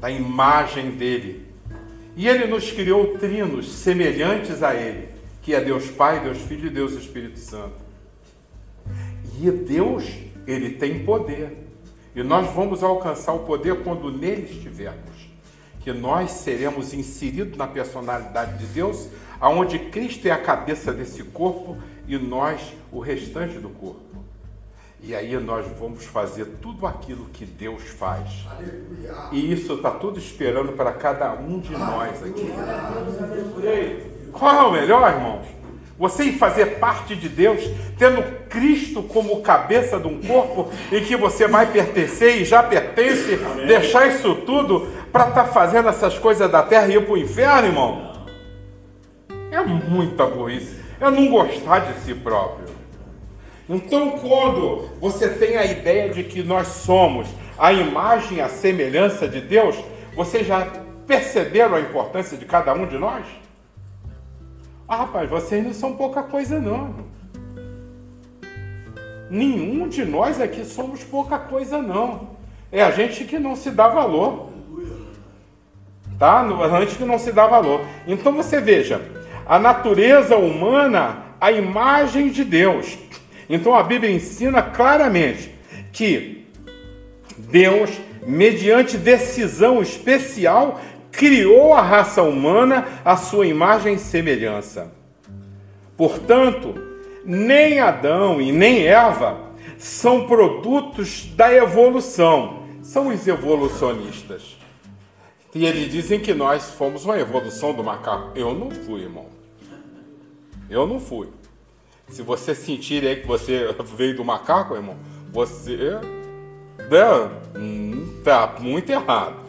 da imagem dele. E ele nos criou trinos semelhantes a ele que é Deus Pai, Deus Filho e Deus Espírito Santo. E Deus, ele tem poder. E nós vamos alcançar o poder quando nele estivermos. Que nós seremos inseridos na personalidade de Deus, aonde Cristo é a cabeça desse corpo e nós o restante do corpo. E aí nós vamos fazer tudo aquilo que Deus faz. E isso está tudo esperando para cada um de nós aqui. Qual é o melhor, irmãos? Você ir fazer parte de Deus, tendo Cristo como cabeça de um corpo e que você vai pertencer e já pertence, Amém. deixar isso tudo para estar tá fazendo essas coisas da terra e ir para o inferno, irmão? É muita burrice. É não gostar de si próprio. Então, quando você tem a ideia de que nós somos a imagem, a semelhança de Deus, vocês já perceberam a importância de cada um de nós? Ah, rapaz, vocês não são pouca coisa, não. Nenhum de nós aqui somos pouca coisa, não. É a gente que não se dá valor. tá? Antes que não se dá valor. Então você veja, a natureza humana, a imagem de Deus. Então a Bíblia ensina claramente que Deus, mediante decisão especial, criou a raça humana à sua imagem e semelhança. Portanto, nem Adão e nem Eva são produtos da evolução, são os evolucionistas. E eles dizem que nós fomos uma evolução do macaco. Eu não fui, irmão. Eu não fui. Se você sentir aí que você veio do macaco, irmão, você né, muito errado.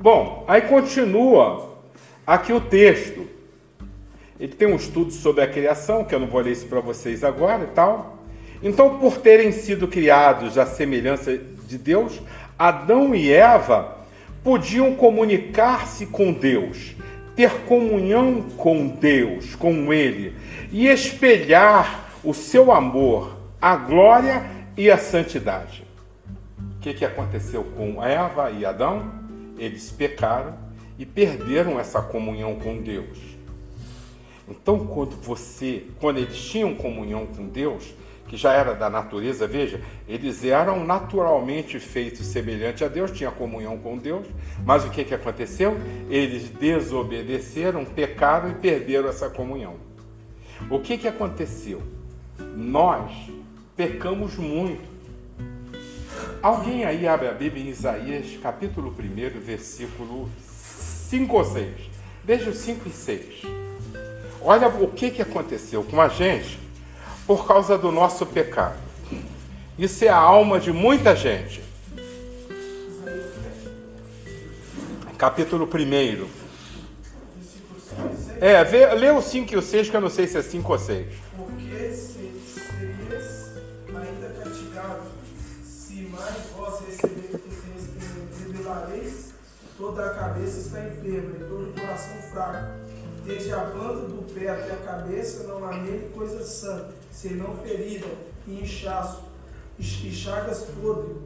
Bom, aí continua aqui o texto. Ele tem um estudo sobre a criação, que eu não vou ler isso para vocês agora e tal. Então, por terem sido criados à semelhança de Deus, Adão e Eva podiam comunicar-se com Deus, ter comunhão com Deus, com Ele, e espelhar o seu amor, a glória e a santidade. O que, que aconteceu com Eva e Adão? Eles pecaram e perderam essa comunhão com Deus. Então, quando você, quando eles tinham comunhão com Deus, que já era da natureza, veja, eles eram naturalmente feitos semelhante a Deus, tinha comunhão com Deus, mas o que, que aconteceu? Eles desobedeceram, pecaram e perderam essa comunhão. O que, que aconteceu? Nós pecamos muito. Alguém aí abre a Bíblia em Isaías, capítulo 1, versículo 5 ou 6. Veja os 5 e 6. Olha o que, que aconteceu com a gente por causa do nosso pecado. Isso é a alma de muita gente. Capítulo 1. É, vê, lê o 5 e o 6, que eu não sei se é 5 ou 6. Porque serias toda a cabeça está enferma e todo o coração fraco. Desde a planta do pé até a cabeça não há nele coisa santa senão ferida e inchaço, e chagas podres,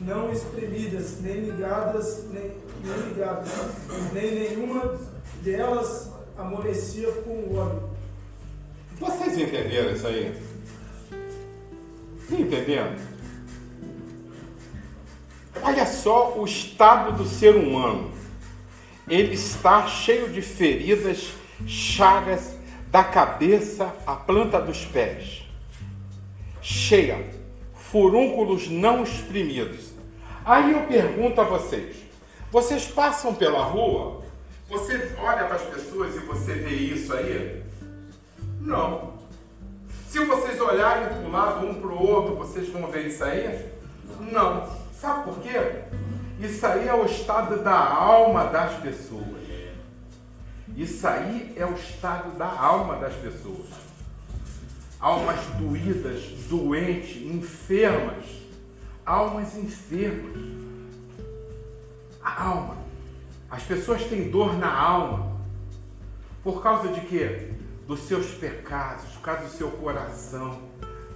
não espremidas, nem ligadas, nem, nem ligadas, nem nenhuma delas amolecia com óleo. Vocês entenderam isso aí? Entendendo? Olha só o estado do ser humano. Ele está cheio de feridas, chagas, da cabeça à planta dos pés, cheia, furúnculos não exprimidos. Aí eu pergunto a vocês: vocês passam pela rua, você olha para as pessoas e você vê isso aí? Não. Se vocês olharem para o lado um para o outro, vocês vão ver isso aí? Não. Sabe por quê? Isso aí é o estado da alma das pessoas. Isso aí é o estado da alma das pessoas. Almas doídas, doentes, enfermas. Almas enfermas. A alma. As pessoas têm dor na alma. Por causa de quê? Dos seus pecados, por causa do seu coração,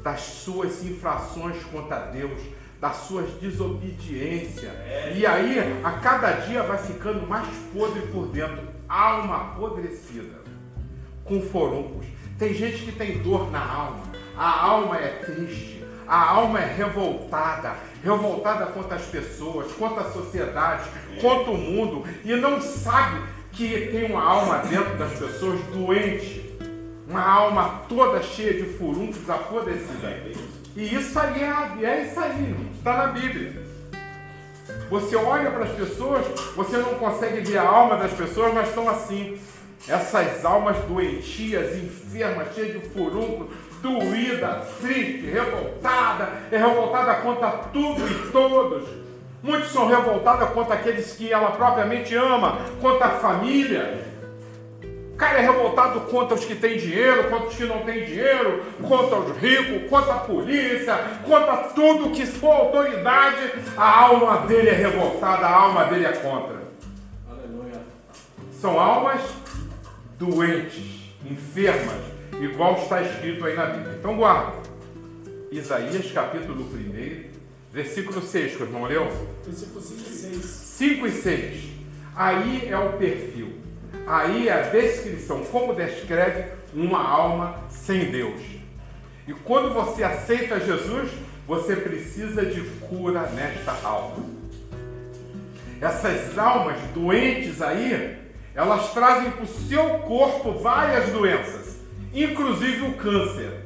das suas infrações contra Deus, das suas desobediências. E aí, a cada dia vai ficando mais podre por dentro alma apodrecida, com foruncos. Tem gente que tem dor na alma, a alma é triste, a alma é revoltada, revoltada contra as pessoas, contra a sociedade, contra o mundo, e não sabe que tem uma alma dentro das pessoas doente, uma alma toda cheia de furuncos apodrecida. E isso aí é, é isso aí, está na Bíblia. Você olha para as pessoas, você não consegue ver a alma das pessoas, mas estão assim. Essas almas doentias, enfermas, cheias de furúnculo, doída, triste, revoltada, é revoltada contra tudo e todos. Muitos são revoltados contra aqueles que ela propriamente ama, contra a família, o cara é revoltado contra os que têm dinheiro, contra os que não têm dinheiro, contra os ricos, contra a polícia, contra tudo que for autoridade. A alma dele é revoltada, a alma dele é contra. Aleluia. São almas doentes, enfermas, igual está escrito aí na Bíblia. Então guarda. Isaías capítulo 1, versículo 6, que o irmão leu. Versículo 5 e 6. 5 e 6. Aí é o perfil. Aí a descrição, como descreve uma alma sem Deus. E quando você aceita Jesus, você precisa de cura nesta alma. Essas almas doentes aí, elas trazem para o seu corpo várias doenças, inclusive o câncer.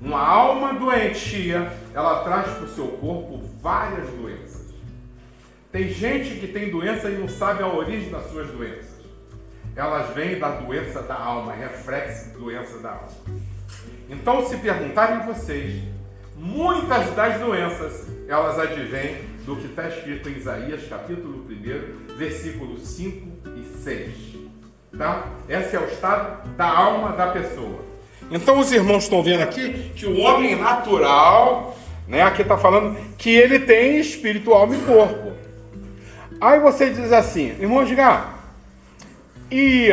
Uma alma doentia, ela traz para o seu corpo várias doenças. Tem gente que tem doença e não sabe a origem das suas doenças. Elas vêm da doença da alma, reflexo de doença da alma. Então, se perguntarem vocês, muitas das doenças, elas advêm do que está escrito em Isaías, capítulo 1, versículos 5 e 6. Tá? Esse é o estado da alma da pessoa. Então, os irmãos estão vendo aqui que o homem natural, né, aqui está falando que ele tem espírito, alma e corpo. Aí você diz assim, irmão Edgar, e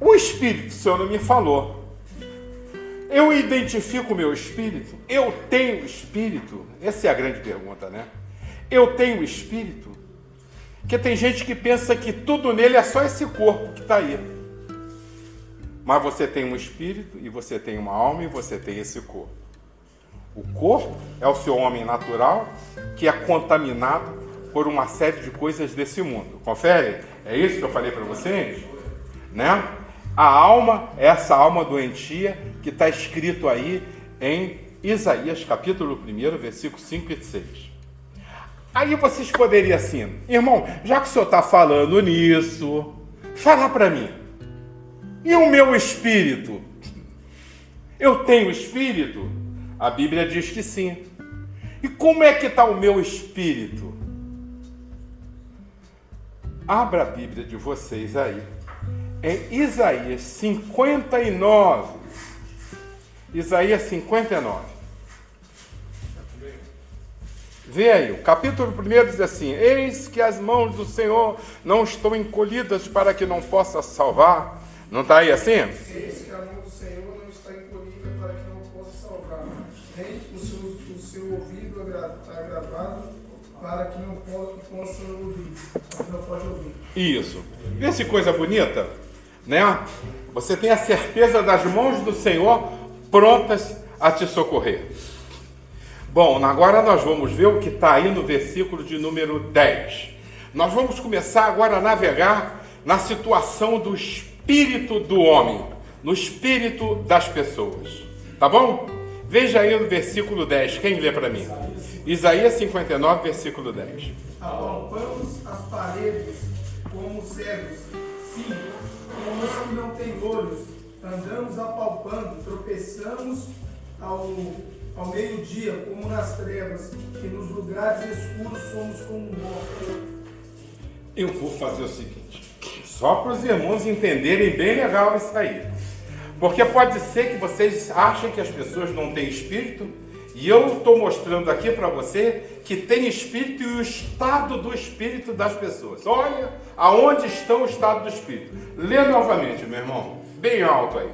o Espírito, o Senhor não me falou. Eu identifico o meu espírito? Eu tenho espírito? Essa é a grande pergunta, né? Eu tenho espírito? Porque tem gente que pensa que tudo nele é só esse corpo que está aí. Mas você tem um espírito, e você tem uma alma, e você tem esse corpo. O corpo é o seu homem natural, que é contaminado por uma série de coisas desse mundo. Confere? É isso que eu falei para vocês? Né? A alma essa alma doentia que está escrito aí em Isaías capítulo 1, versículos 5 e 6. Aí vocês poderiam assim, irmão, já que o senhor está falando nisso, fala para mim. E o meu espírito? Eu tenho espírito? A Bíblia diz que sim. E como é que está o meu espírito? Abra a Bíblia de vocês aí. Em Isaías 59. Isaías 59. Vê aí, o capítulo 1 diz assim: Eis que as mãos do Senhor não estão encolhidas para que não possa salvar. Não está aí assim? Eis que a mão do Senhor não está encolhida para que não possa salvar, nem o seu, o seu ouvido agravado para que não possa ouvir. Isso. Vê se coisa bonita, né? Você tem a certeza das mãos do Senhor prontas a te socorrer. Bom, agora nós vamos ver o que está aí no versículo de número 10. Nós vamos começar agora a navegar na situação do espírito do homem, no espírito das pessoas. Tá bom? Veja aí no versículo 10. Quem lê para mim? Isaías 59, versículo 10. Apalpamos as paredes como cegos, sim, como os que não têm olhos. Andamos apalpando, tropeçamos ao, ao meio-dia, como nas trevas, e nos lugares escuros somos como mortos. Eu vou fazer o seguinte, só para os irmãos entenderem bem legal isso aí. Porque pode ser que vocês achem que as pessoas não têm espírito e eu estou mostrando aqui para você que tem espírito e o estado do espírito das pessoas. Olha aonde está o estado do espírito. Lê novamente, meu irmão, bem alto aí.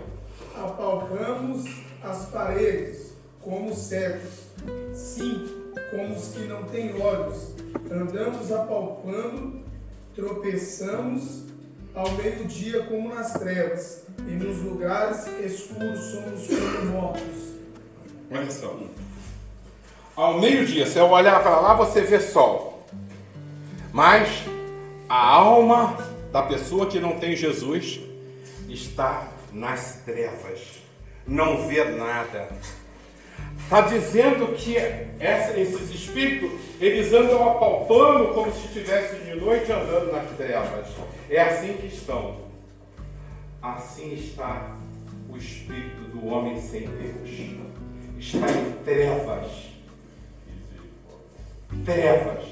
Apalpamos as paredes como cegos, sim, como os que não têm olhos. Andamos apalpando, tropeçamos ao meio-dia como nas trevas, e nos lugares escuros somos como mortos. Olha só. Ao meio-dia, se eu olhar para lá, você vê sol. Mas a alma da pessoa que não tem Jesus está nas trevas, não vê nada. Está dizendo que essa, esses espíritos, eles andam apalpando como se estivessem de noite andando nas trevas. É assim que estão. Assim está o espírito do homem sem Deus. Está em trevas trevas.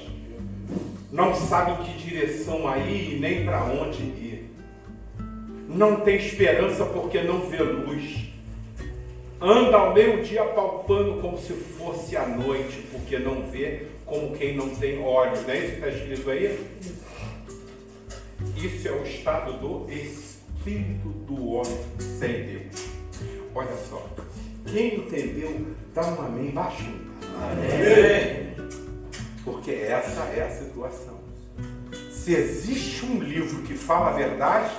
Não sabe que direção aí nem para onde ir. Não tem esperança porque não vê luz. Anda ao meio-dia palpando como se fosse à noite, porque não vê como quem não tem olhos. Não é isso que está escrito aí? Isso é o estado do espírito do homem sem Deus. Olha só. Quem entendeu, dá um amém baixinho. Amém. Porque essa é a situação. Se existe um livro que fala a verdade,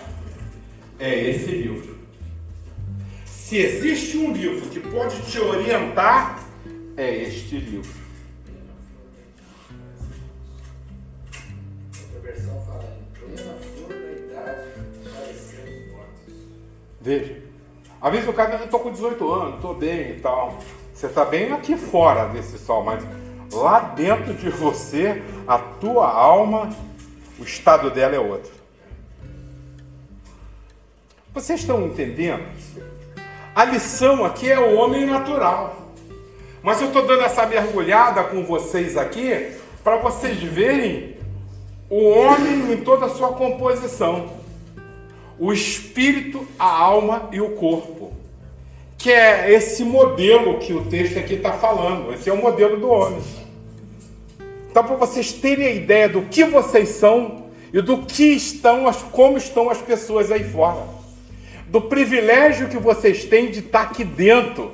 é esse livro. Se existe um livro que pode te orientar, é este livro. Outra versão fala em plena flor da idade, parecendo mortos. Veja. Às vezes o cara, eu tô com 18 anos, tô bem e tal. Você está bem aqui fora desse sol, mas lá dentro de você, a tua alma, o estado dela é outro. Vocês estão entendendo? A lição aqui é o homem natural. Mas eu estou dando essa mergulhada com vocês aqui para vocês verem o homem em toda a sua composição: o espírito, a alma e o corpo. Que é esse modelo que o texto aqui está falando. Esse é o modelo do homem. Então, para vocês terem a ideia do que vocês são e do que estão, como estão as pessoas aí fora, do privilégio que vocês têm de estar aqui dentro.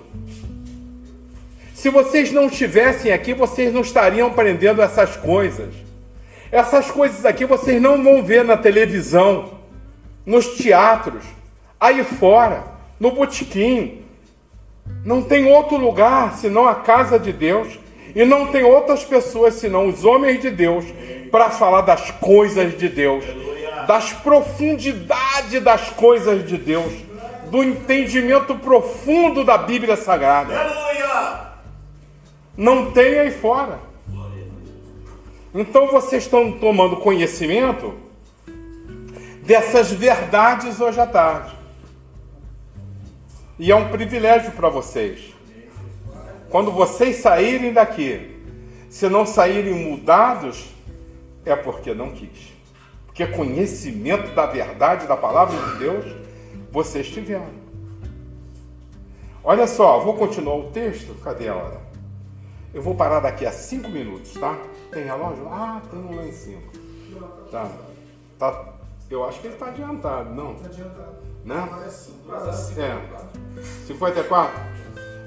Se vocês não estivessem aqui, vocês não estariam aprendendo essas coisas. Essas coisas aqui vocês não vão ver na televisão, nos teatros, aí fora, no botequim. Não tem outro lugar senão a casa de Deus. E não tem outras pessoas senão os homens de Deus para falar das coisas de Deus, das profundidades das coisas de Deus, do entendimento profundo da Bíblia Sagrada. Não tem aí fora. Então vocês estão tomando conhecimento dessas verdades hoje à tarde. E é um privilégio para vocês. Quando vocês saírem daqui, se não saírem mudados, é porque não quis. Porque conhecimento da verdade, da palavra de Deus, vocês tiveram. Olha só, vou continuar o texto. Cadê a hora? Eu vou parar daqui a cinco minutos, tá? Tem relógio? Ah, tem um lá em cima. Tá. tá. Eu acho que ele está adiantado, não? Tá adiantado. Né? Quase É. 54?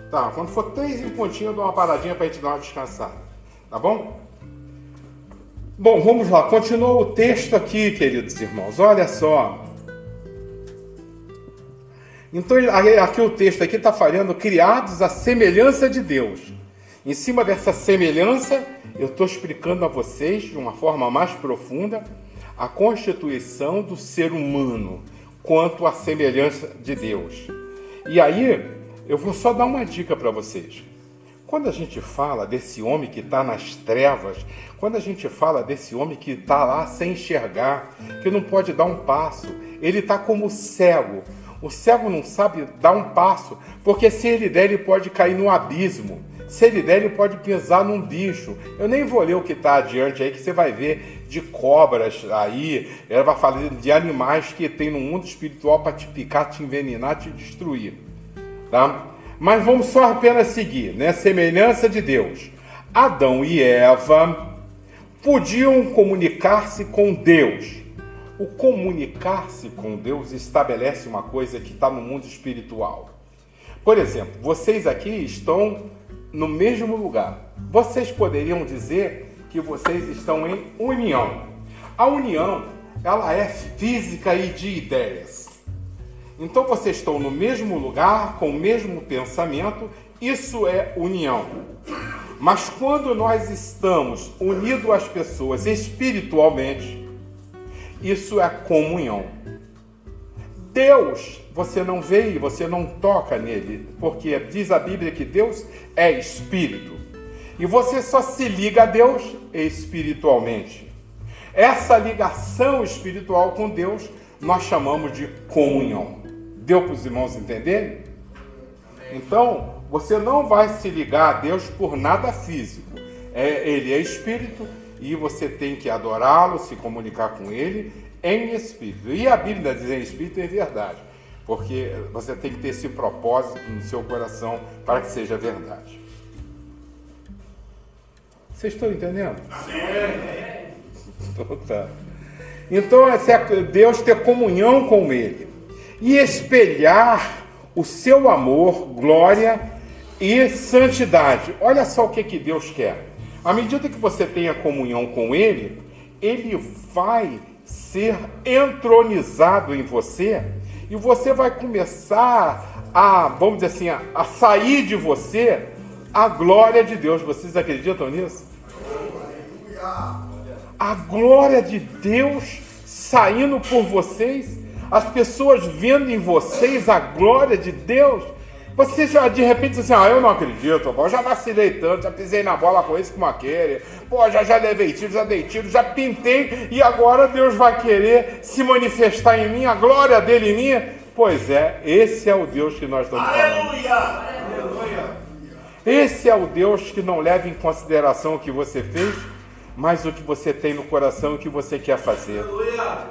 Tá, quando for três em pontinho, eu dou uma paradinha para a gente dar uma descansada. Tá bom? Bom, vamos lá. Continua o texto aqui, queridos irmãos. Olha só. Então, aqui o texto aqui está falando criados à semelhança de Deus. Em cima dessa semelhança, eu estou explicando a vocês de uma forma mais profunda a constituição do ser humano quanto à semelhança de Deus. E aí, eu vou só dar uma dica para vocês. Quando a gente fala desse homem que está nas trevas, quando a gente fala desse homem que está lá sem enxergar, que não pode dar um passo, ele está como cego. O cego não sabe dar um passo, porque se ele der, ele pode cair no abismo. Se ele der, ele pode pisar num bicho. Eu nem vou ler o que está adiante aí, que você vai ver de cobras aí. Ela vai falar de animais que tem no mundo espiritual para te picar, te envenenar, te destruir. Tá? Mas vamos só apenas seguir, né? Semelhança de Deus. Adão e Eva podiam comunicar-se com Deus. O comunicar-se com Deus estabelece uma coisa que está no mundo espiritual. Por exemplo, vocês aqui estão no mesmo lugar. Vocês poderiam dizer que vocês estão em união. A união, ela é física e de ideias. Então vocês estão no mesmo lugar, com o mesmo pensamento, isso é união. Mas quando nós estamos unidos às pessoas espiritualmente, isso é comunhão. Deus, você não vê e você não toca nele, porque diz a Bíblia que Deus é espírito. E você só se liga a Deus espiritualmente. Essa ligação espiritual com Deus nós chamamos de comunhão. Deu para os irmãos entenderem? Então, você não vai se ligar a Deus por nada físico. É, ele é espírito e você tem que adorá-lo, se comunicar com ele em espírito. E a Bíblia diz em espírito é verdade, porque você tem que ter esse propósito no seu coração para que seja verdade. Vocês estão entendendo? Sim. Então, tá. então é Deus ter comunhão com Ele e espelhar o seu amor, glória e santidade. Olha só o que, que Deus quer. À medida que você tenha comunhão com Ele, ele vai ser entronizado em você e você vai começar a, vamos dizer assim, a, a sair de você a glória de Deus. Vocês acreditam nisso? A glória de Deus saindo por vocês, as pessoas vendo em vocês a glória de Deus. Você já de repente diz assim, ah, eu não acredito, pô, já vacilei tanto, já pisei na bola com esse com aquele, pô, já, já levei tiro, já dei tiro, já pintei, e agora Deus vai querer se manifestar em mim, a glória dele em mim. Pois é, esse é o Deus que nós estamos falando. Aleluia! Esse é o Deus que não leva em consideração o que você fez, mas o que você tem no coração e o que você quer fazer.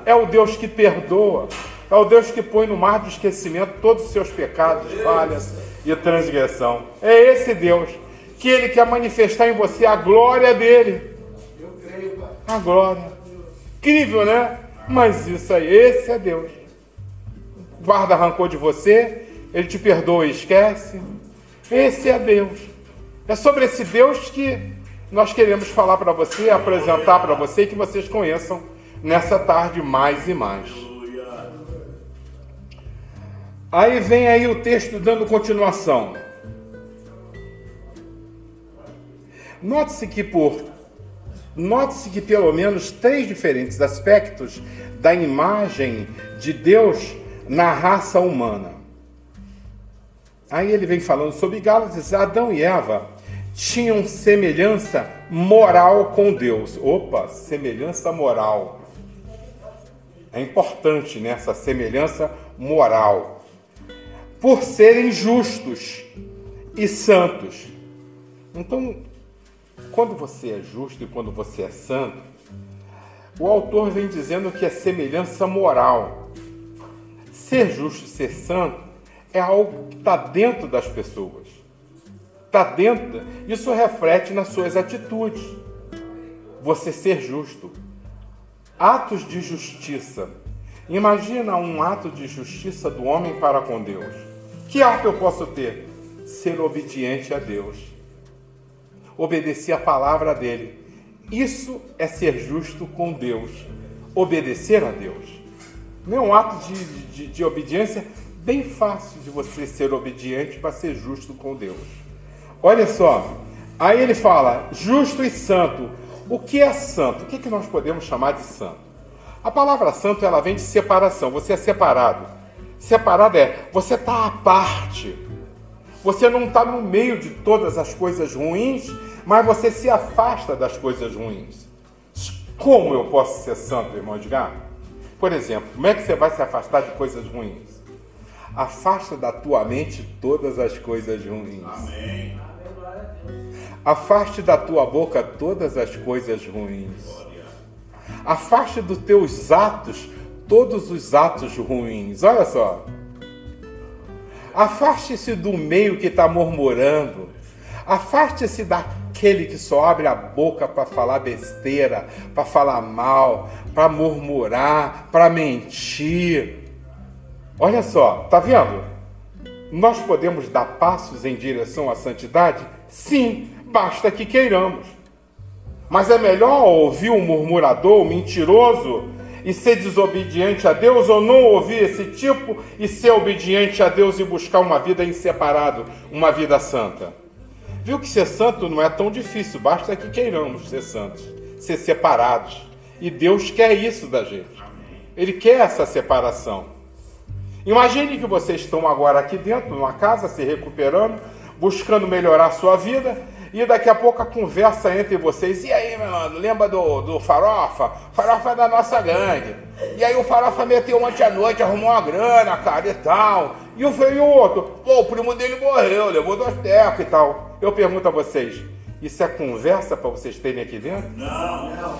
É o Deus que perdoa. É o Deus que põe no mar do esquecimento todos os seus pecados, falhas e transgressão. É esse Deus que ele quer manifestar em você a glória dele. A glória. Incrível, né? Mas isso aí, esse é Deus. Guarda rancor de você, ele te perdoa e esquece. Esse é Deus. É sobre esse Deus que nós queremos falar para você, apresentar para você que vocês conheçam nessa tarde mais e mais. Aí vem aí o texto dando continuação. Note-se que por note-se que pelo menos três diferentes aspectos da imagem de Deus na raça humana. Aí ele vem falando sobre Gálatas, Adão e Eva tinham semelhança moral com Deus. Opa, semelhança moral. É importante nessa né, semelhança moral. Por serem justos e santos. Então, quando você é justo e quando você é santo, o autor vem dizendo que é semelhança moral. Ser justo, ser santo, é algo que está dentro das pessoas está dentro, isso reflete nas suas atitudes. Você ser justo. Atos de justiça. Imagina um ato de justiça do homem para com Deus. Que ato eu posso ter? Ser obediente a Deus. Obedecer a palavra dele. Isso é ser justo com Deus. Obedecer a Deus. Não é um ato de, de, de obediência bem fácil de você ser obediente para ser justo com Deus. Olha só, aí ele fala justo e santo. O que é santo? O que, é que nós podemos chamar de santo? A palavra santo ela vem de separação. Você é separado. Separado é você está à parte. Você não está no meio de todas as coisas ruins, mas você se afasta das coisas ruins. Como eu posso ser santo, irmão Edgar? Por exemplo, como é que você vai se afastar de coisas ruins? Afasta da tua mente todas as coisas ruins. Amém. Afaste da tua boca todas as coisas ruins. Afaste dos teus atos todos os atos ruins. Olha só. Afaste-se do meio que está murmurando. Afaste-se daquele que só abre a boca para falar besteira, para falar mal, para murmurar, para mentir. Olha só, tá vendo? Nós podemos dar passos em direção à santidade? Sim, basta que queiramos. Mas é melhor ouvir um murmurador, um mentiroso, e ser desobediente a Deus, ou não ouvir esse tipo e ser obediente a Deus e buscar uma vida em separado, uma vida santa. Viu que ser santo não é tão difícil, basta que queiramos ser santos, ser separados. E Deus quer isso da gente. Ele quer essa separação. Imagine que vocês estão agora aqui dentro, numa casa, se recuperando, buscando melhorar a sua vida, e daqui a pouco a conversa entre vocês. E aí, meu mano, lembra do, do Farofa? Farofa é da nossa gangue. E aí o Farofa meteu ontem à noite, arrumou uma grana, cara, e tal. E o, e o outro, pô, o primo dele morreu, levou dois tecos e tal. Eu pergunto a vocês, isso é conversa para vocês terem aqui dentro? Não, não.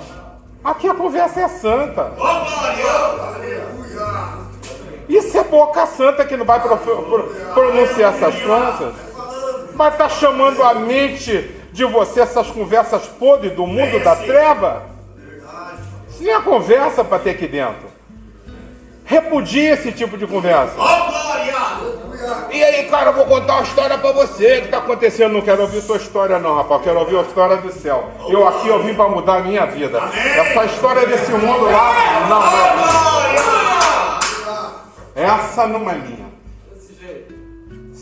Aqui a conversa é santa. Ô, Aleluia! Isso é boca santa que não vai pronunciar essas coisas mas está chamando a mente de você essas conversas podres do mundo da treva? Nem é conversa para ter aqui dentro. Repudie esse tipo de conversa. E aí, cara, eu vou contar uma história pra você. O que tá acontecendo? Não quero ouvir tua história, não, rapaz. Quero ouvir a história do céu. Eu aqui eu vim pra mudar a minha vida. Essa história desse mundo lá, não. Essa não é minha.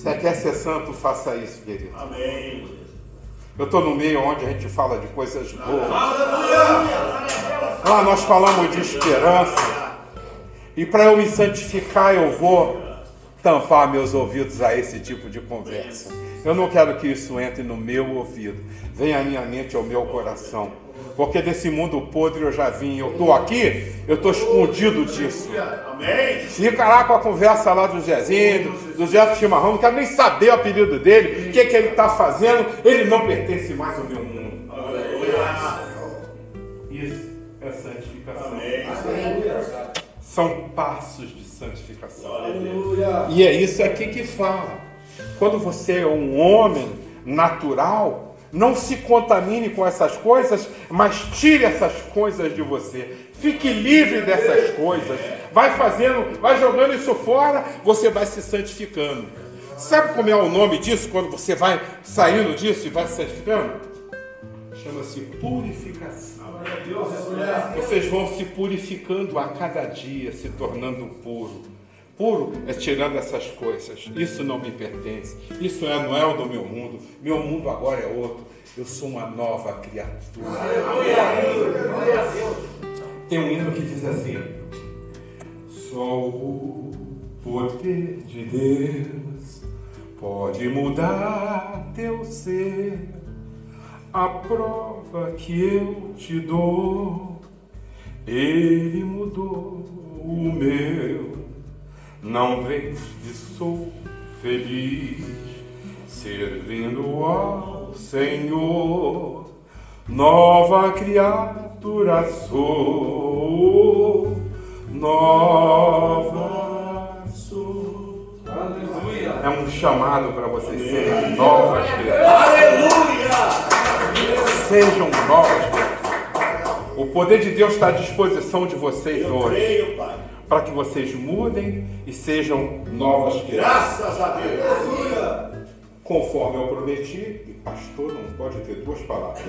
Você quer ser santo, faça isso, querido. Amém. Eu estou no meio onde a gente fala de coisas boas. Lá nós falamos de esperança. E para eu me santificar, eu vou tampar meus ouvidos a esse tipo de conversa. Eu não quero que isso entre no meu ouvido. Venha à minha mente, ao meu coração. Porque desse mundo podre eu já vim. Eu estou aqui, eu estou escondido disso. Fica lá com a conversa lá do Zezinho, do, Jeff Chimarrão, não quero nem saber o apelido dele, o que, que ele está fazendo, ele não pertence mais ao meu mundo. Isso é santificação. Amém. São passos de santificação. E é isso aqui que fala. Quando você é um homem natural, não se contamine com essas coisas, mas tire essas coisas de você. Fique livre dessas coisas. Vai fazendo, vai jogando isso fora, você vai se santificando. Sabe como é o nome disso quando você vai saindo disso e vai se santificando? Chama-se purificação. Vocês vão se purificando a cada dia, se tornando puro. Puro é tirando essas coisas. Isso não me pertence. Isso é, não é o do meu mundo. Meu mundo agora é outro. Eu sou uma nova criatura. Tem um hino que diz assim: Só o poder de Deus pode mudar teu ser. A prova que eu te dou, ele mudou o meu. Não vês que sou feliz servindo ao Senhor. Nova criatura sou, nova sou. É um chamado para vocês serem novas criaturas. Sejam novas criaturas. O poder de Deus está à disposição de vocês Eu hoje creio, Pai. Para que vocês mudem e sejam novas criaturas. Graças a Deus. Conforme eu prometi, e pastor não pode ter duas palavras.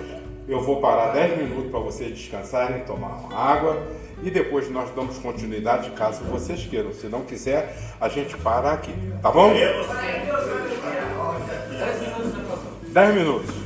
Eu vou parar 10 minutos para vocês descansarem, tomar uma água e depois nós damos continuidade caso vocês queiram. Se não quiser, a gente para aqui, tá bom? 10 minutos.